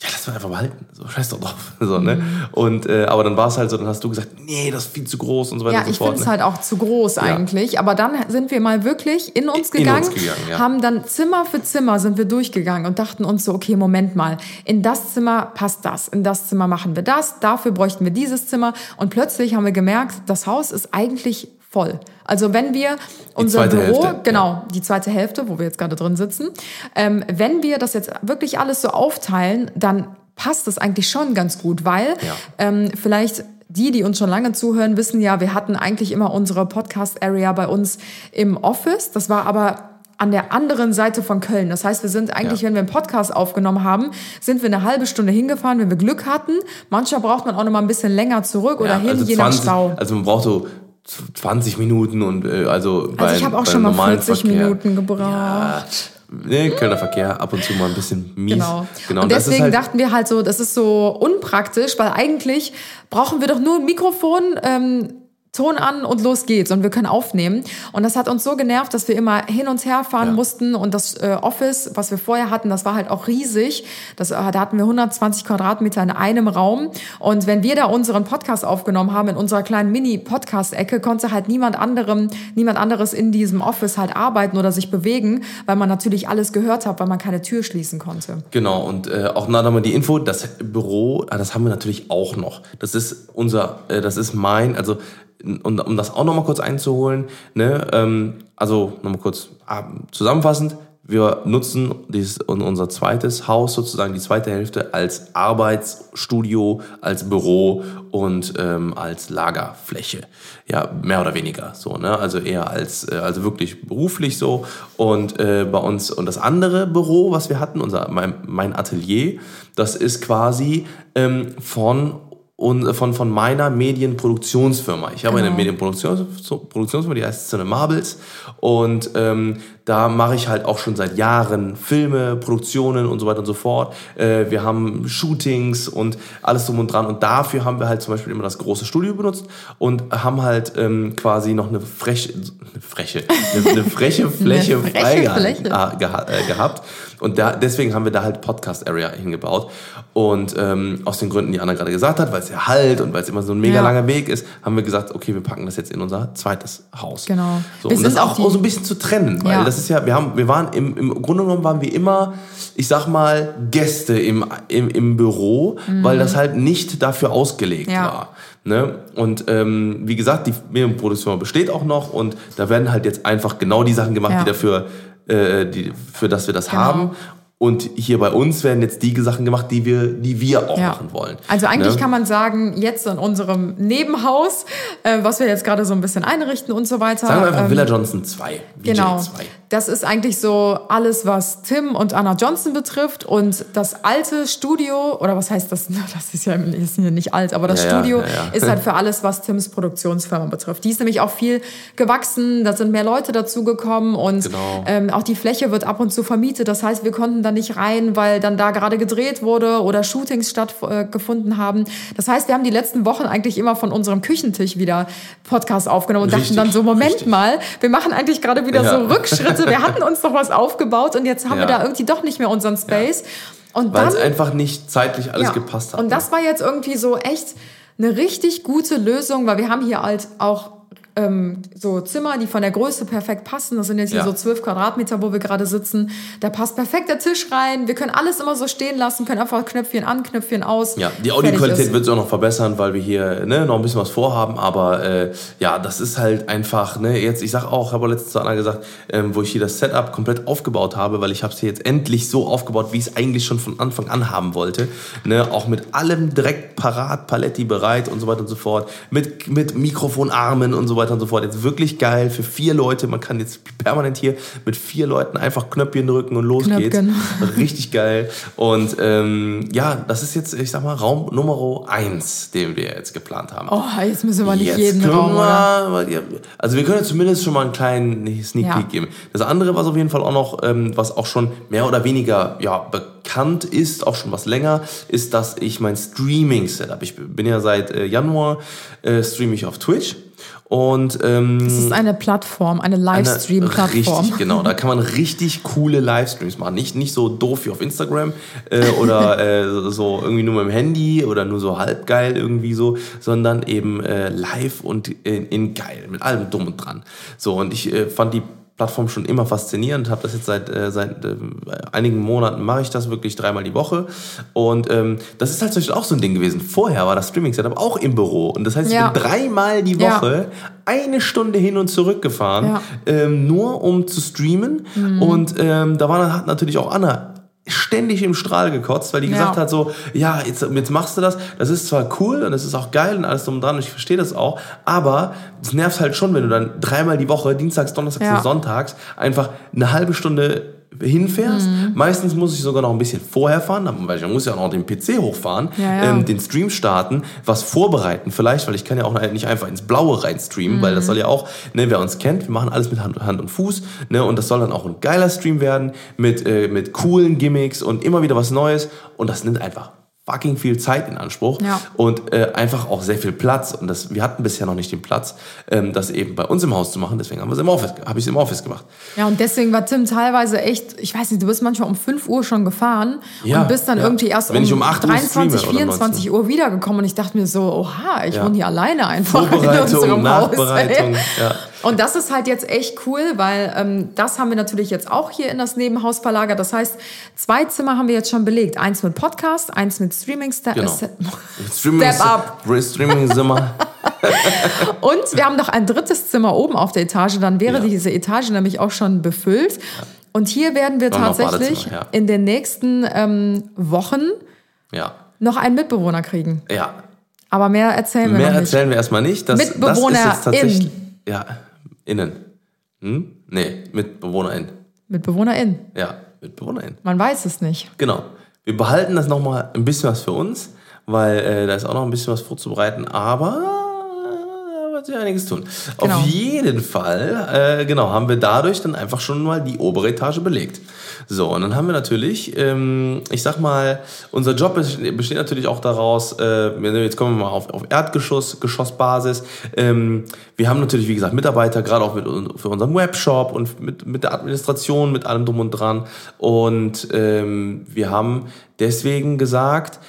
ja, lass mal einfach behalten. So, scheiß doch drauf. So, ne? Mhm. Und, äh, aber dann war es halt so, dann hast du gesagt, nee, das ist viel zu groß und so weiter Ja, und so ich finde es ne? halt auch zu groß eigentlich. Aber dann sind wir mal wirklich in uns In gegangen, uns gegangen, ja. haben dann Zimmer für Zimmer sind wir durchgegangen und dachten uns so, okay, Moment mal, in das Zimmer passt das, in das Zimmer machen wir das, dafür bräuchten wir dieses Zimmer. Und plötzlich haben wir gemerkt, das Haus ist eigentlich voll. Also wenn wir unser Büro, Hälfte, genau, die zweite Hälfte, wo wir jetzt gerade drin sitzen, ähm, wenn wir das jetzt wirklich alles so aufteilen, dann passt das eigentlich schon ganz gut, weil Ja. ähm, vielleicht die, die uns schon lange zuhören, wissen ja, wir hatten eigentlich immer unsere Podcast-Area bei uns im Office. Das war aber an der anderen Seite von Köln. Das heißt, wir sind eigentlich, Ja. wenn wir einen Podcast aufgenommen haben, sind wir eine halbe Stunde hingefahren, wenn wir Glück hatten. Manchmal braucht man auch noch mal ein bisschen länger zurück oder Ja, hin, also je 20, nach Stau. Also man braucht so 20 Minuten und äh, also bei, Also ich habe auch schon mal normalen 40 Verkehr. Minuten gebraucht. Ja, ne, Kölner Verkehr ab und zu mal ein bisschen mies. Genau. genau und ist deswegen halt, dachten wir halt so, das ist so unpraktisch, weil eigentlich brauchen wir doch nur ein Mikrofon, ähm, Ton an und los geht's und wir können aufnehmen. Und das hat uns so genervt, dass wir immer hin und her fahren Ja. mussten und das äh, Office, was wir vorher hatten, das war halt auch riesig. Das, äh, da hatten wir 120 Quadratmeter in einem Raum. Und wenn wir da unseren Podcast aufgenommen haben in unserer kleinen Mini-Podcast-Ecke, konnte halt niemand anderem, niemand anderes in diesem Office halt arbeiten oder sich bewegen, weil man natürlich alles gehört hat, weil man keine Tür schließen konnte. Genau, und äh, auch nochmal die Info, das Büro, ah, das haben wir natürlich auch noch. Das ist unser, äh, das ist mein, also und, um das auch nochmal kurz einzuholen, ne, ähm, also nochmal kurz ah, zusammenfassend, wir nutzen dieses, un- unser zweites Haus sozusagen, die zweite Hälfte, als Arbeitsstudio, als Büro und ähm, als Lagerfläche. Ja, mehr oder weniger so, ne? Also eher als, äh, also wirklich beruflich so. Und äh, bei uns, und das andere Büro, was wir hatten, unser, mein, mein Atelier, das ist quasi ähm, von und von, von meiner Medienproduktionsfirma. Ich habe eine Genau. Medienproduktionsfirma, die heißt Cinema Marbles. Und ähm, da mache ich halt auch schon seit Jahren Filme, Produktionen und so weiter und so fort. Äh, wir haben Shootings und alles drum und dran. Und dafür haben wir halt zum Beispiel immer das große Studio benutzt und haben halt ähm, quasi noch eine freche, eine freche, eine, eine freche Fläche freche freigehalten Fläche. ah, geha äh, gehabt. Und da, deswegen haben wir da halt Podcast-Area hingebaut. Und ähm, aus den Gründen, die Anna gerade gesagt hat, weil es ja halt und weil es immer so ein mega Ja. langer Weg ist, haben wir gesagt, okay, wir packen das jetzt in unser zweites Haus. Genau. So, und das sind auch, auch so ein bisschen zu trennen, weil Ja. das ist ja, wir haben, wir waren im, im Grunde genommen waren wir immer, ich sag mal, Gäste im, im, im Büro, weil das halt nicht dafür ausgelegt Mhm. Ja. war. Ne? Und ähm, wie gesagt, die Medienproduktion besteht auch noch und da werden halt jetzt einfach genau die Sachen gemacht, Ja. die dafür, äh, die, für das wir das Genau. haben. Und hier bei uns werden jetzt die Sachen gemacht, die wir, die wir auch Ja. machen wollen. Also eigentlich Ne? kann man sagen, jetzt in unserem Nebenhaus, äh, was wir jetzt gerade so ein bisschen einrichten und so weiter. Sagen wir einfach ähm, Villa Johnson 2. VJ Genau. 2. Das ist eigentlich so alles, was Tim und Anna Johnson betrifft. Und das alte Studio, oder was heißt das? Das ist ja ist ja nicht alt, aber das Ja, Studio ja, ist halt für alles, was Tims Produktionsfirma betrifft. Die ist nämlich auch viel gewachsen, da sind mehr Leute dazugekommen und Genau. ähm, auch die Fläche wird ab und zu vermietet. Das heißt, wir konnten da nicht rein, weil dann da gerade gedreht wurde oder Shootings stattgefunden haben. Das heißt, wir haben die letzten Wochen eigentlich immer von unserem Küchentisch wieder Podcast aufgenommen und Richtig, dachten dann so, Moment richtig. mal, wir machen eigentlich gerade wieder so Rückschritte. Wir hatten uns doch was aufgebaut und jetzt haben wir Ja. da irgendwie doch nicht mehr unseren Space. Und Weil es einfach nicht zeitlich alles ja. gepasst hat. Und das war jetzt irgendwie so echt eine richtig gute Lösung, weil wir haben hier halt auch ähm, so Zimmer, die von der Größe perfekt passen. Das sind jetzt hier Ja. so zwölf Quadratmeter, wo wir gerade sitzen. Da passt perfekt der Tisch rein. Wir können alles immer so stehen lassen, können einfach Knöpfchen an, Knöpfchen aus. Ja, die Audioqualität wird sich auch noch verbessern, weil wir hier ne, noch ein bisschen was vorhaben. Aber äh, ja, das ist halt einfach, ne, jetzt, ich sag auch, habe auch letztens zu Anna gesagt, ähm, wo ich hier das Setup komplett aufgebaut habe, weil ich habe es hier jetzt endlich so aufgebaut, wie ich es eigentlich schon von Anfang an haben wollte. Ne, auch mit allem direkt parat, Paletti bereit und so weiter und so fort. Mit, mit Mikrofonarmen und so weiter und so fort. Jetzt wirklich geil für vier Leute. Man kann jetzt permanent hier mit vier Leuten einfach Knöpfchen drücken und los geht's. Knöpfchen. Richtig geil. Und ähm, ja, das ist jetzt, ich sag mal, Raum Nummer eins, den wir jetzt geplant haben. Oh, jetzt müssen wir nicht Jetzt jeden Raum, ja, Also wir können zumindest schon mal einen kleinen Sneak Ja. Peek geben. Das andere, was auf jeden Fall auch noch, ähm, was auch schon mehr oder weniger ja, bekannt ist, auch schon was länger, ist, dass ich mein Streaming-Setup, ich bin ja seit äh, Januar, äh, streame ich auf Twitch. Und ähm, Das ist eine Plattform, eine Livestream-Plattform. Richtig, genau. Da kann man richtig coole Livestreams machen. Nicht, nicht so doof wie auf Instagram äh, oder äh, so irgendwie nur mit dem Handy oder nur so halb geil irgendwie so, sondern eben äh, live und in, in geil, mit allem drum und dran. So, und ich äh, fand die Plattform schon immer faszinierend, habe das jetzt seit, äh, seit äh, einigen Monaten mache ich das wirklich dreimal die Woche und ähm, das ist halt zum Beispiel auch so ein Ding gewesen. Vorher war das Streaming-Setup auch im Büro und das heißt, ich Ja. bin dreimal die Ja. Woche eine Stunde hin und zurück gefahren, Ja. ähm, nur um zu streamen. Mhm. Und ähm, da war hat natürlich auch Anna ständig im Strahl gekotzt, weil die Ja. gesagt hat so, ja, jetzt, jetzt machst du das, das ist zwar cool und es ist auch geil und alles drum und dran und ich verstehe das auch, aber es nervt halt schon, wenn du dann dreimal die Woche, Dienstags, Donnerstags Ja. und Sonntags, einfach eine halbe Stunde hinfährst. Mhm. Meistens muss ich sogar noch ein bisschen vorher fahren, weil ich muss ja auch noch den PC hochfahren, Ja, ja. Ähm, den Stream starten, was vorbereiten vielleicht, weil ich kann ja auch nicht einfach ins Blaue rein streamen, weil Mhm. das soll ja auch, ne, wer uns kennt, wir machen alles mit Hand, Hand und Fuß, ne, und das soll dann auch ein geiler Stream werden mit, äh, mit coolen Gimmicks und immer wieder was Neues und das nimmt einfach fucking viel Zeit in Anspruch Ja. und äh, einfach auch sehr viel Platz und das, wir hatten bisher noch nicht den Platz, ähm, das eben bei uns im Haus zu machen, deswegen haben wir es im Office, habe ich es im Office gemacht. Ja, und deswegen war Tim teilweise echt, ich weiß nicht, du bist manchmal um 5 Uhr schon gefahren Ja, und bist dann ja. irgendwie erst Wenn ich um 8 Uhr 23, streame oder 24 Uhr wiedergekommen und ich dachte mir so, oha, ich wohne hier alleine einfach in Vorbereitung, unserem Nachbereitung, Haus. ja. Und das ist halt jetzt echt cool, weil ähm, das haben wir natürlich jetzt auch hier in das Nebenhaus verlagert. Das heißt, zwei Zimmer haben wir jetzt schon belegt. Eins mit Podcast, eins mit Streaming. Genau. Step Streaming, Step up. Streaming ist immer Und wir haben noch ein drittes Zimmer oben auf der Etage. Dann wäre Ja. diese Etage nämlich auch schon befüllt. Und hier werden wir Dann tatsächlich ja. in den nächsten ähm, Wochen ja, noch einen Mitbewohner kriegen. ja. Aber mehr erzählen wir Mehr nicht. erzählen wir erstmal nicht. Das, das ist Mitbewohner jetzt tatsächlich. innen. Ja, innen. Hm? Nee, MitbewohnerInnen. MitbewohnerInnen. Ja, MitbewohnerInnen. Man weiß es nicht. Genau. Wir behalten das nochmal ein bisschen was für uns, weil äh, da ist auch noch ein bisschen was vorzubereiten, aber wird sich einiges tun. Genau. Auf jeden Fall, äh, genau, haben wir dadurch dann einfach schon mal die obere Etage belegt. So, und dann haben wir natürlich, ähm, ich sag mal, unser Job besteht natürlich auch daraus, äh, jetzt kommen wir mal auf, auf Erdgeschoss, Geschossbasis. Ähm, wir haben natürlich, wie gesagt, Mitarbeiter, gerade auch mit, für unseren Webshop und mit, mit der Administration, mit allem drum und dran. Und ähm, wir haben deswegen gesagt,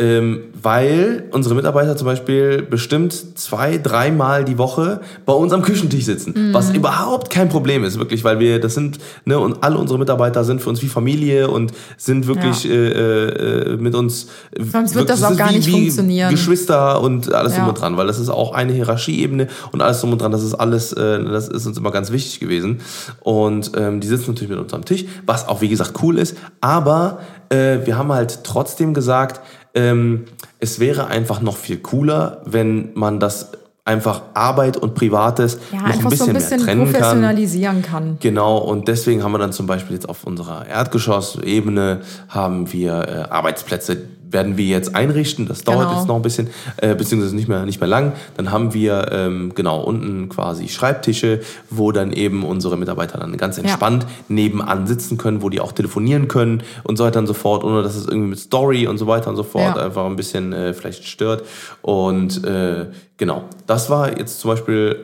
ähm, weil unsere Mitarbeiter zum Beispiel bestimmt zwei, dreimal die Woche bei uns am Küchentisch sitzen. Was überhaupt kein Problem ist, wirklich, weil wir, das sind, ne, und alle unsere Mitarbeiter sind für uns wie Familie und sind wirklich Ja. äh, äh, mit uns. Sonst wird das auch gar nicht funktionieren. Geschwister und alles Ja. drum und dran, weil das ist auch eine Hierarchieebene und alles drum und dran. Das ist alles, äh, das ist uns immer ganz wichtig gewesen. Und ähm, die sitzen natürlich mit uns am Tisch, was auch wie gesagt cool ist. Aber äh, wir haben halt trotzdem gesagt, ähm, es wäre einfach noch viel cooler, wenn man das einfach Arbeit und Privates Ja, noch ein bisschen, so ein bisschen mehr trennen kann. professionalisieren kann. Genau, und deswegen haben wir dann zum Beispiel jetzt auf unserer Erdgeschossebene haben wir äh, Arbeitsplätze, werden wir jetzt einrichten. Das dauert Genau. jetzt noch ein bisschen, äh, beziehungsweise nicht mehr, nicht mehr lang. Dann haben wir ähm, genau unten quasi Schreibtische, wo dann eben unsere Mitarbeiter dann ganz entspannt nebenan sitzen können, wo die auch telefonieren können und so weiter und so fort, ohne dass es irgendwie mit Story und so weiter und so fort Ja. einfach ein bisschen äh, vielleicht stört. Und äh, genau, das war jetzt zum Beispiel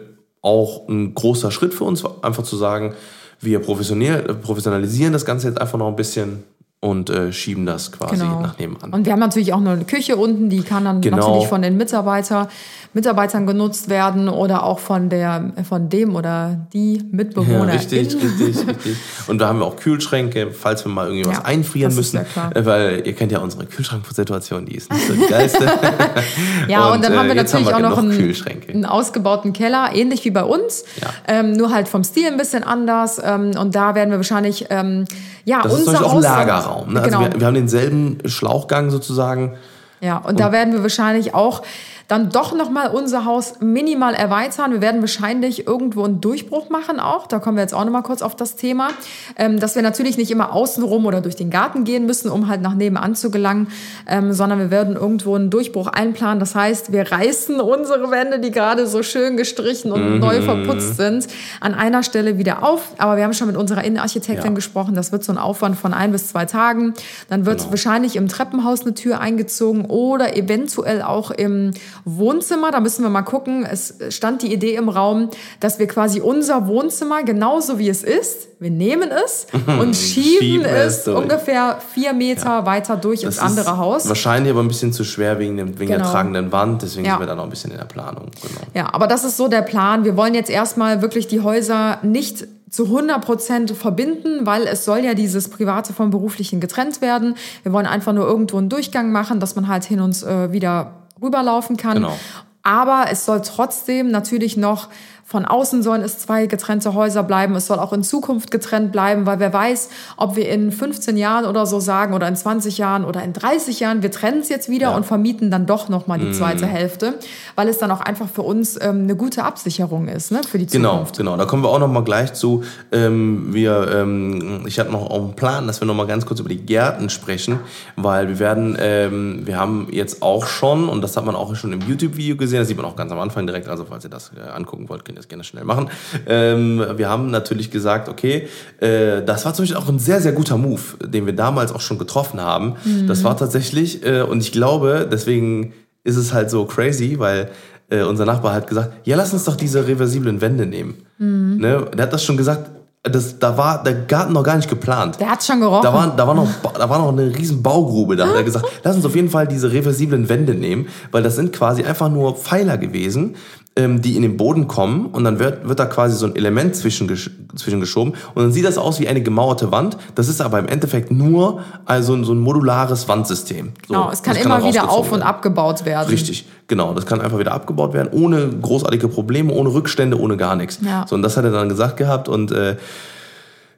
auch ein großer Schritt für uns, einfach zu sagen, wir professionell, professionalisieren das Ganze jetzt einfach noch ein bisschen und äh, schieben das quasi Genau. nach nebenan. Und wir haben natürlich auch noch eine Küche unten, die kann dann Genau. natürlich von den Mitarbeiter, Mitarbeitern genutzt werden oder auch von der, von dem oder die ja, Mitbewohner. richtig, richtig, richtig. Und da haben wir auch Kühlschränke, falls wir mal irgendwie was Ja, einfrieren ist müssen. ja äh, Weil ihr kennt ja unsere Kühlschranksituation, die ist nicht so die geilste. Ja, und, dann äh, haben wir jetzt natürlich haben wir auch noch einen, einen ausgebauten Keller, ähnlich wie bei uns, Ja. ähm, nur halt vom Stil ein bisschen anders. Ähm, und da werden wir wahrscheinlich, ähm, ja, Das ist unser zum Beispiel auch Haus. Lagerraum. Ne? Genau. Also wir, wir haben denselben Schlauchgang sozusagen. Ja, und, da werden wir wahrscheinlich auch dann doch nochmal unser Haus minimal erweitern. Wir werden wahrscheinlich irgendwo einen Durchbruch machen auch. Da kommen wir jetzt auch nochmal kurz auf das Thema. Ähm, dass wir natürlich nicht immer außenrum oder durch den Garten gehen müssen, um halt nach nebenan zu gelangen, ähm, sondern wir werden irgendwo einen Durchbruch einplanen. Das heißt, wir reißen unsere Wände, die gerade so schön gestrichen und neu verputzt sind, an einer Stelle wieder auf. Aber wir haben schon mit unserer Innenarchitektin Ja. gesprochen. Das wird so ein Aufwand von ein bis zwei Tagen. Dann wird Genau. wahrscheinlich im Treppenhaus eine Tür eingezogen oder eventuell auch im Wohnzimmer. Da müssen wir mal gucken. Es stand die Idee im Raum, dass wir quasi unser Wohnzimmer genauso wie es ist, wir nehmen es und schieben, Schieben es durch. ungefähr vier Meter weiter durch ins Das andere ist Haus. Wahrscheinlich aber ein bisschen zu schwer wegen, dem, wegen der Genau. tragenden Wand. Deswegen Ja. sind wir da noch ein bisschen in der Planung. Genau. Ja, aber das ist so der Plan. Wir wollen jetzt erstmal wirklich die Häuser nicht zu 100 Prozent verbinden, weil es soll ja dieses Private vom Beruflichen getrennt werden. Wir wollen einfach nur irgendwo einen Durchgang machen, dass man halt hin und äh, wieder rüberlaufen kann. Genau. Aber es soll trotzdem natürlich noch von außen sollen es zwei getrennte Häuser bleiben. Es soll auch in Zukunft getrennt bleiben, weil wer weiß, ob wir in 15 Jahren oder so sagen oder in 20 Jahren oder in 30 Jahren, wir trennen es jetzt wieder Ja. und vermieten dann doch nochmal Mhm. die zweite Hälfte, weil es dann auch einfach für uns ähm, eine gute Absicherung ist, ne, für die Genau, Zukunft. genau. Da kommen wir auch noch mal gleich zu. Ähm, wir, ähm, ich hatte noch einen Plan, dass wir noch mal ganz kurz über die Gärten sprechen, weil wir werden, ähm, wir haben jetzt auch schon, und das hat man auch schon im YouTube-Video gesehen, das sieht man auch ganz am Anfang direkt, also falls ihr das äh, angucken wollt, könnt ihr das gerne schnell machen. Ähm, wir haben natürlich gesagt, okay, äh, das war zum Beispiel auch ein sehr, sehr guter Move, den wir damals auch schon getroffen haben. Das war tatsächlich, äh, und ich glaube, deswegen ist es halt so crazy, weil äh, unser Nachbar hat gesagt, ja, lass uns doch diese reversiblen Wände nehmen. Ne? Der hat das schon gesagt, das, da war der Garten noch gar nicht geplant. Der hat schon gerochen. Da war, da, war noch, da war noch eine riesen Baugrube. Da hat er gesagt, lass uns auf jeden Fall diese reversiblen Wände nehmen, weil das sind quasi einfach nur Pfeiler gewesen, ähm, die in den Boden kommen und dann wird, wird da quasi so ein Element zwischengesch zwischengeschoben und dann sieht das aus wie eine gemauerte Wand. Das ist aber im Endeffekt nur also so ein modulares Wandsystem. So, Genau, es kann immer wieder auf und abgebaut werden. Richtig, genau. Das kann einfach wieder abgebaut werden, ohne großartige Probleme, ohne Rückstände, ohne gar nichts. Ja. So, und das hat er dann gesagt gehabt und äh,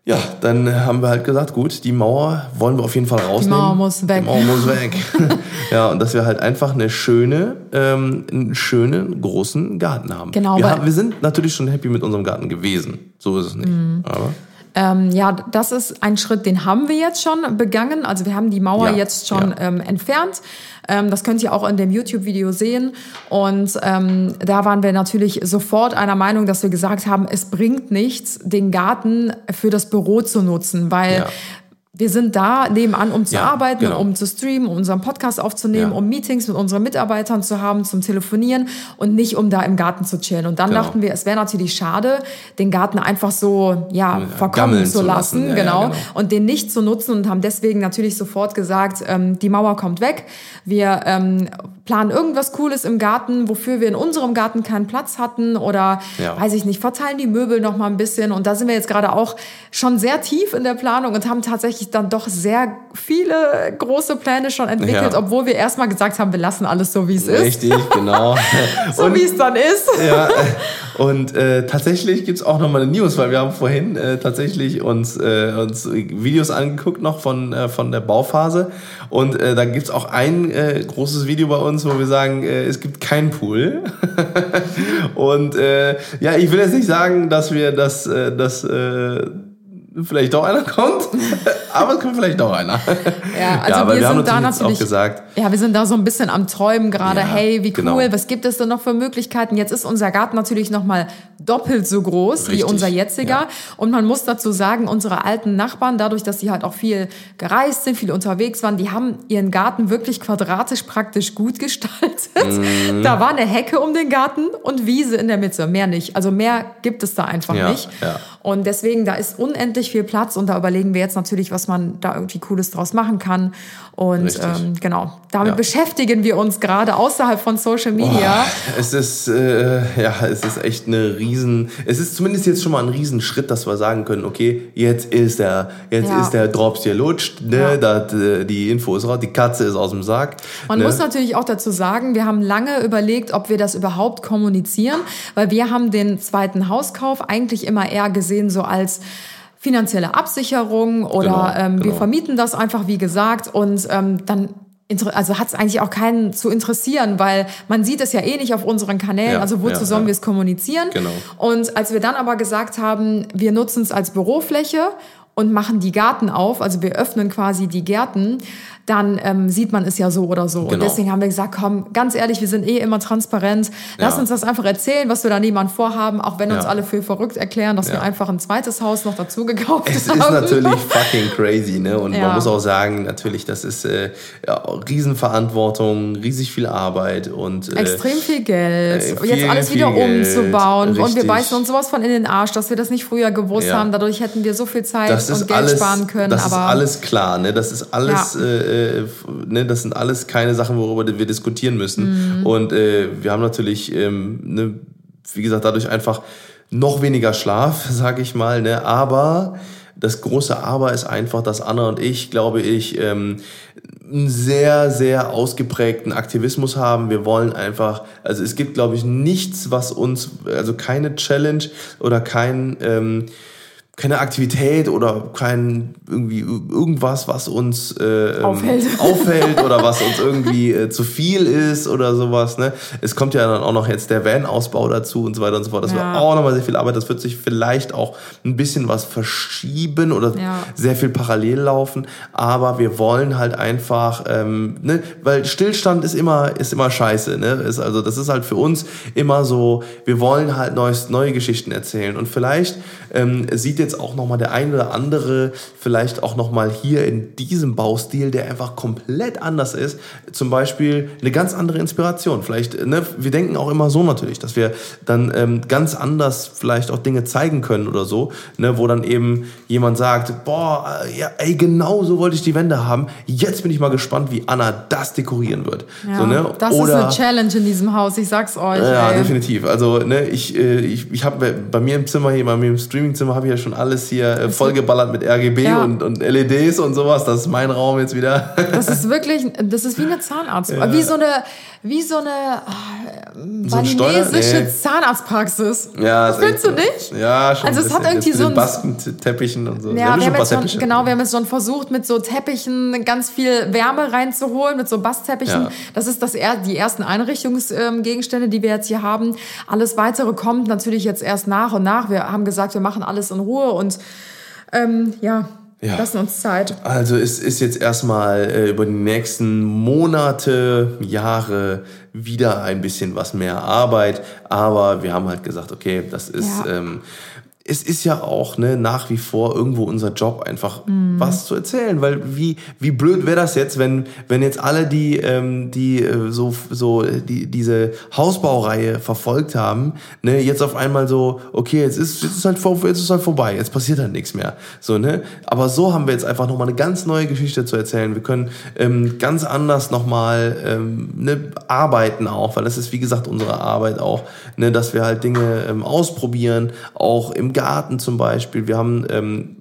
ja, dann haben wir halt gesagt, gut, die Mauer wollen wir auf jeden Fall rausnehmen. Mauer muss weg. Die Mauer muss weg. ja, und dass wir halt einfach eine schöne, ähm, einen schönen, großen Garten haben. Genau, Wir, haben, wir sind natürlich schon happy mit unserem Garten gewesen. So ist es nicht. Mhm. Aber Ähm, ja, das ist ein Schritt, den haben wir jetzt schon begangen. Also wir haben die Mauer Ja, jetzt schon ja. ähm, entfernt. Ähm, das könnt ihr auch in dem YouTube-Video sehen. Und ähm, da waren wir natürlich sofort einer Meinung, dass wir gesagt haben, es bringt nichts, den Garten für das Büro zu nutzen, weil Ja. Wir sind da nebenan, um zu Ja, arbeiten, genau. um zu streamen, um unseren Podcast aufzunehmen, Ja. um Meetings mit unseren Mitarbeitern zu haben, zum Telefonieren und nicht um da im Garten zu chillen. Und dann Genau. dachten wir, es wäre natürlich schade, den Garten einfach so ja, verkommen zu zu lassen, lassen. Ja, genau, genau. und den nicht zu nutzen und haben deswegen natürlich sofort gesagt, ähm, die Mauer kommt weg. Wir ähm, planen irgendwas Cooles im Garten, wofür wir in unserem Garten keinen Platz hatten oder weiß ich nicht, verteilen die Möbel noch mal ein bisschen. Und da sind wir jetzt gerade auch schon sehr tief in der Planung und haben tatsächlich dann doch sehr viele große Pläne schon entwickelt, Ja. obwohl wir erstmal gesagt haben, wir lassen alles so, wie es ist. richtig, genau. So wie es dann ist. Ja, und äh, tatsächlich gibt's auch noch mal eine News, weil wir haben vorhin äh, tatsächlich uns, äh, uns Videos angeguckt noch von, äh, von der Bauphase und äh, da gibt's auch ein äh, großes Video bei uns, wo wir sagen, äh, es gibt keinen Pool. und äh, ja, ich will jetzt nicht sagen, dass wir das, äh, das äh, vielleicht doch einer kommt, aber es kommt vielleicht doch einer. Ja, also aber wir, wir haben sind da natürlich auch gesagt, Ja, wir sind da so ein bisschen am Träumen gerade. Ja, hey, wie cool, genau. was gibt es denn noch für Möglichkeiten? Jetzt ist unser Garten natürlich noch mal doppelt so groß wie Richtig, unser jetziger. ja. Und man muss dazu sagen, unsere alten Nachbarn, dadurch, dass sie halt auch viel gereist sind, viel unterwegs waren, die haben ihren Garten wirklich quadratisch praktisch gut gestaltet. Mhm. Da war eine Hecke um den Garten und Wiese in der Mitte, mehr nicht. Also mehr gibt es da einfach Ja, nicht. ja. Und deswegen, da ist unendlich viel Platz und da überlegen wir jetzt natürlich, was man da irgendwie Cooles draus machen kann. Und ähm, genau, damit Ja. beschäftigen wir uns gerade außerhalb von Social Media. Es ist, äh, ja, es ist echt eine riesen, es ist zumindest jetzt schon mal ein Riesenschritt, dass wir sagen können, okay, jetzt ist der, jetzt Ja. ist der Drops hier lutscht, ne, Ja. da, äh, die Info ist raus, die Katze ist aus dem Sack. Man ne? muss natürlich auch dazu sagen, wir haben lange überlegt, ob wir das überhaupt kommunizieren, weil wir haben den zweiten Hauskauf eigentlich immer eher gesehen so als finanzielle Absicherung oder Genau, ähm, wir genau. vermieten das einfach, wie gesagt, und ähm, dann also hat es eigentlich auch keinen zu interessieren, weil man sieht es ja eh nicht auf unseren Kanälen, Ja, also wozu ja, sollen ja. wir es kommunizieren? Genau. Und als wir dann aber gesagt haben, wir nutzen es als Bürofläche und machen die Garten auf, also wir öffnen quasi die Gärten, dann ähm, sieht man es ja so oder so. Und Genau. deswegen haben wir gesagt, komm, ganz ehrlich, wir sind eh immer transparent. Lass Ja. uns das einfach erzählen, was wir da niemand vorhaben, auch wenn uns Ja. alle für verrückt erklären, dass wir einfach ein zweites Haus noch dazu gekauft Es haben. ist natürlich fucking crazy, ne? Und man muss auch sagen, natürlich, das ist äh, Riesenverantwortung, riesig viel Arbeit und äh, Extrem viel Geld, äh, jetzt viel, alles viel wieder Geld, umzubauen und wir richtig. beißen uns sowas von in den Arsch, dass wir das nicht früher gewusst haben. Dadurch hätten wir so viel Zeit das und Geld alles, sparen können. Das aber ist alles klar, ne? Das ist alles, Ja. äh, äh, ne? Das sind alles keine Sachen, worüber wir diskutieren müssen. Mhm. Und äh, wir haben natürlich, ähm, ne, wie gesagt, dadurch einfach noch weniger Schlaf, sag ich mal, ne? Aber Das große Aber ist einfach, dass Anna und ich, glaube ich, ähm, einen sehr, sehr ausgeprägten Aktivismus haben. Wir wollen einfach, also es gibt, glaube ich, nichts, was uns, also keine Challenge oder kein, ähm, keine Aktivität oder kein irgendwie irgendwas, was uns äh, ähm, Aufhält. aufhält oder was uns irgendwie äh, zu viel ist oder sowas. Ne? Es kommt ja dann auch noch jetzt der Van-Ausbau dazu und so weiter und so fort. Das Ja. wird auch nochmal sehr viel Arbeit. Das wird sich vielleicht auch ein bisschen was verschieben oder Ja. sehr viel parallel laufen. Aber wir wollen halt einfach, ähm, ne? weil Stillstand ist immer ist immer scheiße. Ne? Ist also das ist halt für uns immer so. Wir wollen halt neues, neue Geschichten erzählen und vielleicht ähm, sieht jetzt auch nochmal der ein oder andere vielleicht auch nochmal hier in diesem Baustil, der einfach komplett anders ist, zum Beispiel eine ganz andere Inspiration. Vielleicht, ne, wir denken auch immer so natürlich, dass wir dann ähm, ganz anders vielleicht auch Dinge zeigen können oder so, ne, wo dann eben jemand sagt, boah, äh, ja, ey, genau so wollte ich die Wände haben. Jetzt bin ich mal gespannt, wie Anna das dekorieren wird. Ja, so, ne? das ist eine Challenge in diesem Haus, ich sag's euch. Ja, ey. definitiv. Also, ne, ich, äh, ich, ich habe bei mir im Zimmer hier, bei mir im Streamingzimmer habe ich ja schon alles hier äh, vollgeballert mit RGB Ja. und, und LEDs und sowas. Das ist mein Raum jetzt wieder. Das ist wirklich, das ist wie eine Zahnarzt, wie so eine, wie so eine ein Steuer- balinesische nee. Zahnarztpraxis. Ja, Findest du nicht? Ja, schon. Also es hat irgendwie so ein- den Baskenteppichen und so. Ja, wir haben, paar jetzt schon, genau, wir haben jetzt schon versucht, mit so Teppichen ganz viel Wärme reinzuholen, mit so Bassteppichen. Ja. Das ist das er, die ersten Einrichtungsgegenstände, die wir jetzt hier haben. Alles weitere kommt natürlich jetzt erst nach und nach. Wir haben gesagt, wir machen alles in Ruhe und ähm, ja, Ja. lassen uns Zeit. Also es ist jetzt erstmal äh, über die nächsten Monate, Jahre wieder ein bisschen was mehr Arbeit, aber wir haben halt gesagt, okay, das ist Ja. ähm, es ist ja auch ne, nach wie vor irgendwo unser Job, einfach was zu erzählen. Weil wie, wie blöd wäre das jetzt, wenn, wenn jetzt alle, die, ähm, die äh, so, so die, diese Hausbaureihe verfolgt haben, ne, jetzt auf einmal so, okay, jetzt ist, jetzt ist halt vor, jetzt ist halt vorbei, jetzt passiert halt nichts mehr. So, ne? Aber so haben wir jetzt einfach nochmal eine ganz neue Geschichte zu erzählen. Wir können ähm, ganz anders nochmal ähm, ne, arbeiten auch, weil das ist wie gesagt unsere Arbeit auch, ne, dass wir halt Dinge ähm, ausprobieren, auch im Garten zum Beispiel. Wir haben ähm,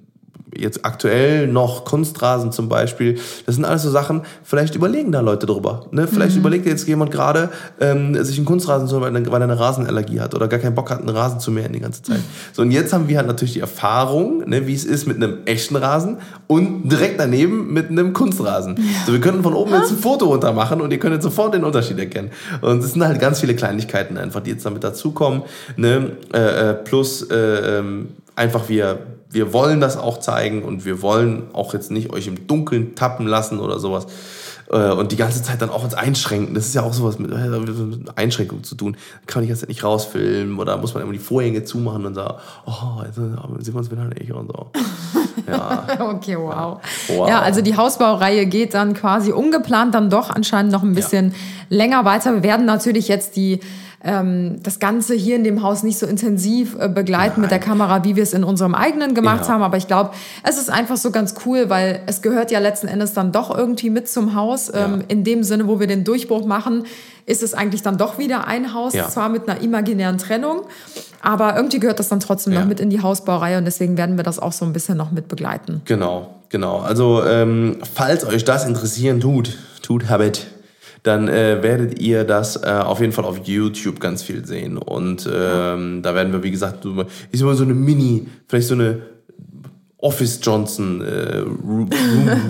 jetzt aktuell noch Kunstrasen zum Beispiel. Das sind alles so Sachen, vielleicht überlegen da Leute drüber. Ne? Vielleicht überlegt jetzt jemand gerade, ähm, sich einen Kunstrasen zu holen, weil er weil er eine Rasenallergie hat oder gar keinen Bock hat, einen Rasen zu mähen die ganze Zeit. So, und jetzt haben wir halt natürlich die Erfahrung, ne, wie es ist mit einem echten Rasen und direkt daneben mit einem Kunstrasen. So, wir können von oben jetzt ein Foto runter machen und ihr könnt jetzt sofort den Unterschied erkennen. Und es sind halt ganz viele Kleinigkeiten einfach, die jetzt damit dazukommen. Ne? Äh, äh, plus äh, ähm, einfach wir wir wollen das auch zeigen und wir wollen auch jetzt nicht euch im Dunkeln tappen lassen oder sowas. Äh, Und die ganze Zeit dann auch uns einschränken. Das ist ja auch sowas mit, äh, mit Einschränkung zu tun. Kann man die ganze Zeit nicht rausfilmen oder muss man immer die Vorhänge zumachen und sagen, oh, jetzt sehen wir uns wieder nicht und so. Ja, Okay, wow. Wow. Ja, also die Hausbaureihe geht dann quasi ungeplant dann doch anscheinend noch ein bisschen länger weiter. Wir werden natürlich jetzt die ähm, das Ganze hier in dem Haus nicht so intensiv äh, begleiten mit der Kamera, wie wir es in unserem eigenen gemacht Ja. haben. Aber ich glaube, es ist einfach so ganz cool, weil es gehört ja letzten Endes dann doch irgendwie mit zum Haus. Ähm, Ja. In dem Sinne, wo wir den Durchbruch machen, ist es eigentlich dann doch wieder ein Haus, Ja. zwar mit einer imaginären Trennung, aber irgendwie gehört das dann trotzdem noch mit in die Hausbaureihe und deswegen werden wir das auch so ein bisschen noch mit begleiten. Genau, genau. Also, ähm, falls euch das interessieren tut, tut Habit, dann äh, werdet ihr das äh, auf jeden Fall auf YouTube ganz viel sehen. Und ähm, da werden wir, wie gesagt, so, ist immer so eine Mini, vielleicht so eine Office Johnson äh, Room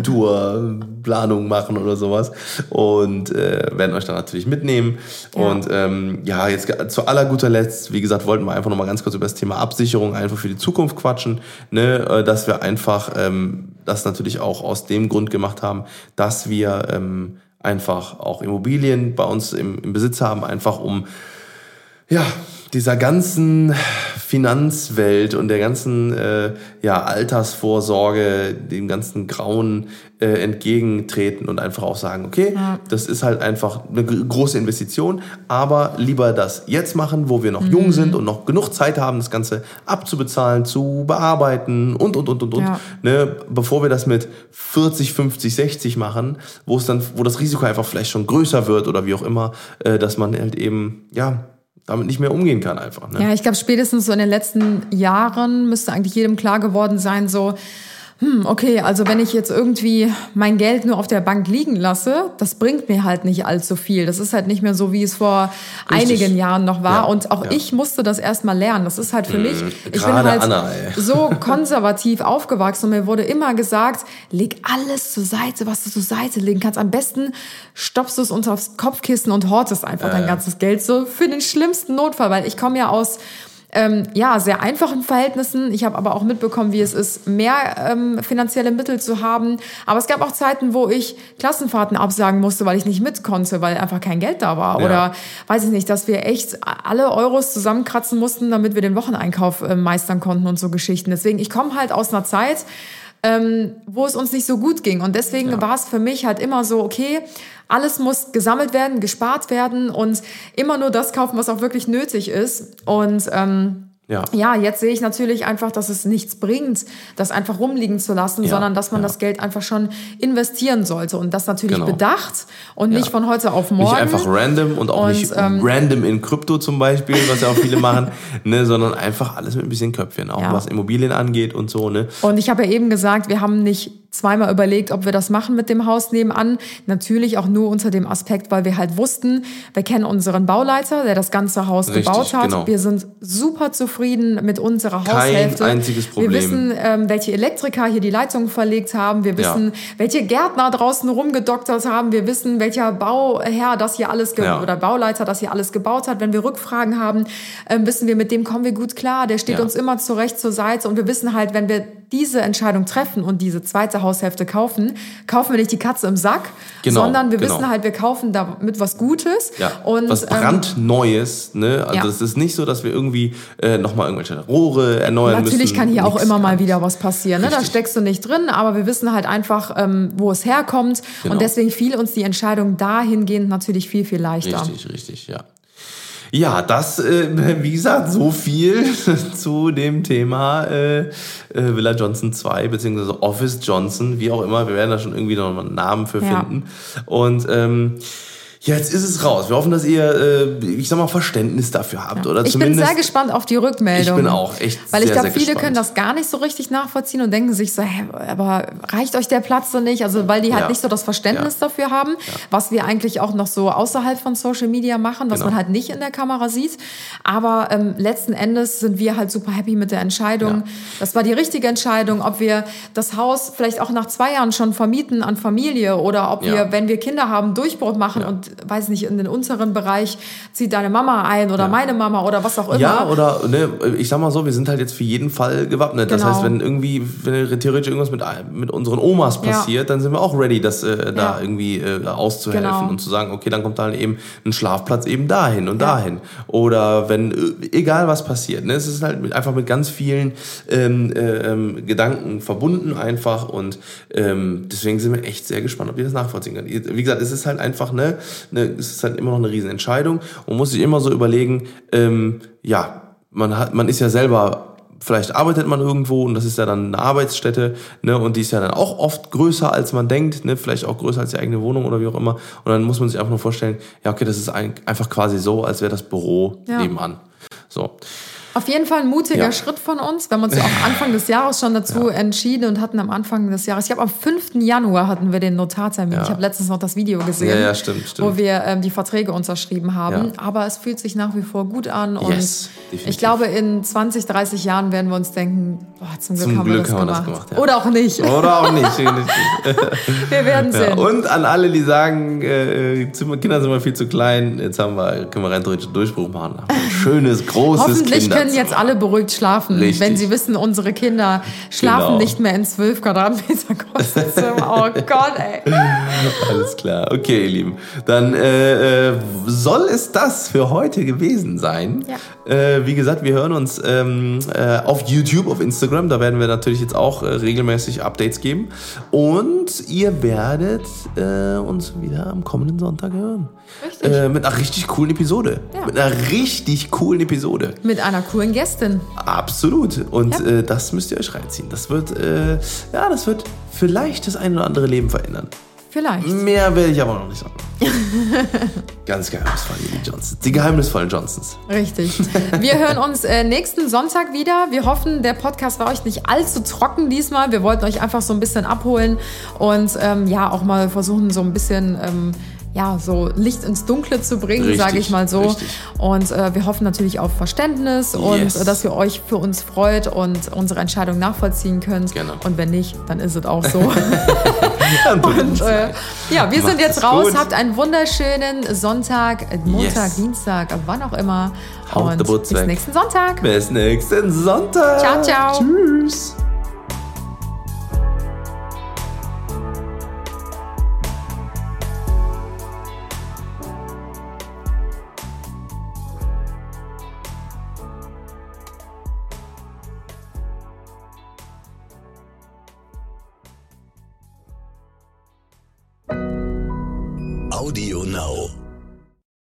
Tour Planung machen oder sowas und äh, werden euch dann natürlich mitnehmen Ja. und ähm, ja jetzt zu aller guter Letzt wie gesagt wollten wir einfach noch mal ganz kurz über das Thema Absicherung einfach für die Zukunft quatschen ne äh, dass wir einfach ähm, das natürlich auch aus dem Grund gemacht haben dass wir ähm, einfach auch Immobilien bei uns im, im Besitz haben einfach um ja, dieser ganzen Finanzwelt und der ganzen äh, ja, Altersvorsorge, dem ganzen Grauen äh, entgegentreten und einfach auch sagen, okay, das ist halt einfach eine gr- große Investition, aber lieber das jetzt machen, wo wir noch jung sind und noch genug Zeit haben, das Ganze abzubezahlen, zu bearbeiten und, und, und, und, und, Ja. ne, bevor wir das mit 40, 50, 60 machen, wo es dann, wo das Risiko einfach vielleicht schon größer wird oder wie auch immer, äh, dass man halt eben, ja, damit nicht mehr umgehen kann einfach. Ne? Ja, ich glaube, spätestens so in den letzten Jahren müsste eigentlich jedem klar geworden sein, so, hm, okay, also wenn ich jetzt irgendwie mein Geld nur auf der Bank liegen lasse, das bringt mir halt nicht allzu viel. Das ist halt nicht mehr so, wie es vor Richtig. einigen Jahren noch war. Ja, Und auch ja. ich musste das erstmal lernen. Das ist halt für mich, ich bin halt Anna, so konservativ aufgewachsen und mir wurde immer gesagt, leg alles zur Seite, was du zur Seite legen kannst. Am besten stopfst du es unter aufs Kopfkissen und hortest einfach dein ganzes Geld so für den schlimmsten Notfall, weil ich komme ja aus ähm, ja, sehr einfachen Verhältnissen. Ich habe aber auch mitbekommen, wie es ist, mehr ähm, finanzielle Mittel zu haben. Aber es gab auch Zeiten, wo ich Klassenfahrten absagen musste, weil ich nicht mit konnte, weil einfach kein Geld da war. Ja. Oder weiß ich nicht, dass wir echt alle Euros zusammenkratzen mussten, damit wir den Wocheneinkauf äh, meistern konnten und so Geschichten. Deswegen, ich komme halt aus einer Zeit, ähm, wo es uns nicht so gut ging. Und deswegen war es für mich halt immer so, okay, alles muss gesammelt werden, gespart werden und immer nur das kaufen, was auch wirklich nötig ist. Und ähm, Ja. ja, jetzt sehe ich natürlich einfach, dass es nichts bringt, das einfach rumliegen zu lassen, Ja, sondern dass man ja. das Geld einfach schon investieren sollte und das natürlich Genau. bedacht und nicht von heute auf morgen. Nicht einfach random und auch Und, nicht ähm, random in Krypto zum Beispiel, was ja auch viele machen, ne, sondern einfach alles mit ein bisschen Köpfchen, auch Ja. was Immobilien angeht und so, ne? Und ich habe ja eben gesagt, wir haben nicht zweimal überlegt, ob wir das machen mit dem Haus nebenan. Natürlich auch nur unter dem Aspekt, weil wir halt wussten, wir kennen unseren Bauleiter, der das ganze Haus Richtig, gebaut hat. genau. Wir sind super zufrieden mit unserer Kein Haushälfte. einziges Problem. Wir wissen, ähm, welche Elektriker hier die Leitungen verlegt haben. Wir Ja. wissen, welche Gärtner draußen rumgedoktert haben. Wir wissen, welcher Bauherr das hier alles Ja. oder Bauleiter das hier alles gebaut hat. Wenn wir Rückfragen haben, ähm, wissen wir, mit dem kommen wir gut klar. Der steht Ja. uns immer zurecht zur Seite und wir wissen halt, wenn wir diese Entscheidung treffen und diese zweite Haushälfte kaufen, kaufen wir nicht die Katze im Sack, Genau, sondern wir genau. wissen halt, wir kaufen damit was Gutes. Ja, und, was ähm, brandneues, ne? Also ja. es ist nicht so, dass wir irgendwie äh, nochmal irgendwelche Rohre erneuern müssen. Natürlich kann hier auch immer mal wieder was passieren. Ne? Da steckst du nicht drin, aber wir wissen halt einfach, ähm, wo es herkommt. Genau. Und deswegen fiel uns die Entscheidung dahingehend natürlich viel, viel leichter. Richtig, richtig, ja. Ja, das, äh, wie gesagt, so viel zu dem Thema äh, äh, Villa Johnson 2, beziehungsweise Office Johnson, wie auch immer. Wir werden da schon irgendwie noch einen Namen für Ja. finden. Und ähm, jetzt ist es raus. Wir hoffen, dass ihr, äh, ich sag mal, Verständnis dafür habt. Oder ich bin sehr gespannt auf die Rückmeldung. Ich bin auch echt Weil ich glaube, viele gespannt. können das gar nicht so richtig nachvollziehen und denken sich so, hä, aber reicht euch der Platz so nicht? Also weil die halt Ja. nicht so das Verständnis dafür haben, was wir eigentlich auch noch so außerhalb von Social Media machen, was Genau. man halt nicht in der Kamera sieht. Aber ähm, letzten Endes sind wir halt super happy mit der Entscheidung. Ja. Das war die richtige Entscheidung, ob wir das Haus vielleicht auch nach zwei Jahren schon vermieten an Familie oder ob Ja. wir, wenn wir Kinder haben, Durchbruch machen und weiß nicht, in den unteren Bereich zieht deine Mama ein oder meine Mama oder was auch immer. Ja, oder ne, ich sag mal so, wir sind halt jetzt für jeden Fall gewappnet. Das Genau. heißt, wenn irgendwie, wenn theoretisch irgendwas mit, mit unseren Omas Ja. passiert, dann sind wir auch ready, das äh, da Ja. irgendwie äh, auszuhelfen Genau. und zu sagen, okay, dann kommt halt eben ein Schlafplatz eben dahin und Ja. dahin. Oder wenn, äh, egal was passiert, ne, es ist halt mit, einfach mit ganz vielen ähm, äh, ähm, Gedanken verbunden einfach und ähm, deswegen sind wir echt sehr gespannt, ob ihr das nachvollziehen könnt. Wie gesagt, es ist halt einfach, ne, ne es ist halt immer noch eine Riesenentscheidung und muss sich immer so überlegen, ähm, ja, man hat, man ist ja selber, vielleicht arbeitet man irgendwo und das ist ja dann eine Arbeitsstätte, ne, und die ist ja dann auch oft größer als man denkt, ne, vielleicht auch größer als die eigene Wohnung oder wie auch immer. Und dann muss man sich einfach nur vorstellen, ja, okay, das ist ein, einfach quasi so, als wäre das Büro Ja. nebenan. So. Auf jeden Fall ein mutiger Ja. Schritt von uns. Wir haben uns ja auch Anfang des Jahres schon dazu entschieden und hatten am Anfang des Jahres, ich glaube am 5. Januar hatten wir den Notartermin. Ja. Ich habe letztens noch das Video gesehen, Ja, ja, stimmt, stimmt. wo wir ähm, die Verträge unterschrieben haben. Ja. Aber es fühlt sich nach wie vor gut an und Yes, ich glaube, in 20, 30 Jahren werden wir uns denken, boah, zum Glück, Zum haben, Glück wir das haben wir das gemacht. ja. Oder auch nicht. Oder auch nicht. Wir werden Ja, sehen. und an alle, die sagen, äh, äh, Kinder sind mal viel zu klein, jetzt haben wir, können wir rein theoretisch Durchbruch machen. Ein schönes, großes Hoffentlich können jetzt alle beruhigt schlafen, Richtig. wenn sie wissen, unsere Kinder schlafen Genau. nicht mehr in 12 Quadratmeter großen Zimmer. Oh Gott, ey. Alles klar. Okay, ihr Lieben. Dann äh, äh, soll es das für heute gewesen sein. Ja. Äh, wie gesagt, wir hören uns ähm, äh, auf YouTube, auf Instagram. Da werden wir natürlich jetzt auch äh, regelmäßig Updates geben. Und ihr werdet äh, uns wieder am kommenden Sonntag hören. Richtig. Mit einer richtig coolen Episode. Ja. Mit einer richtig coolen Episode. Mit einer coolen Gästin. Absolut. Und Ja. äh, das müsst ihr euch reinziehen. Das wird, äh, ja, das wird vielleicht das ein oder andere Leben verändern. Vielleicht. Mehr will ich aber noch nicht sagen. Ganz geheimnisvoll, die Johnsons. Die geheimnisvollen Johnsons. Richtig. Wir hören uns äh, nächsten Sonntag wieder. Wir hoffen, der Podcast war euch nicht allzu trocken diesmal. Wir wollten euch einfach so ein bisschen abholen und ähm, ja auch mal versuchen, so ein bisschen ähm, ja, so Licht ins Dunkle zu bringen, sage ich mal so. richtig. Und äh, wir hoffen natürlich auf Verständnis und Yes. dass ihr euch für uns freut und unsere Entscheidung nachvollziehen könnt. Genau. Und wenn nicht, dann ist es auch so. Und äh, ja, wir Macht sind jetzt raus. gut. Habt einen wunderschönen Sonntag, äh, Montag, Yes. Dienstag, wann auch immer. Haut und bis nächsten Sonntag. Bis nächsten Sonntag. Ciao, ciao. Tschüss. Audio Now.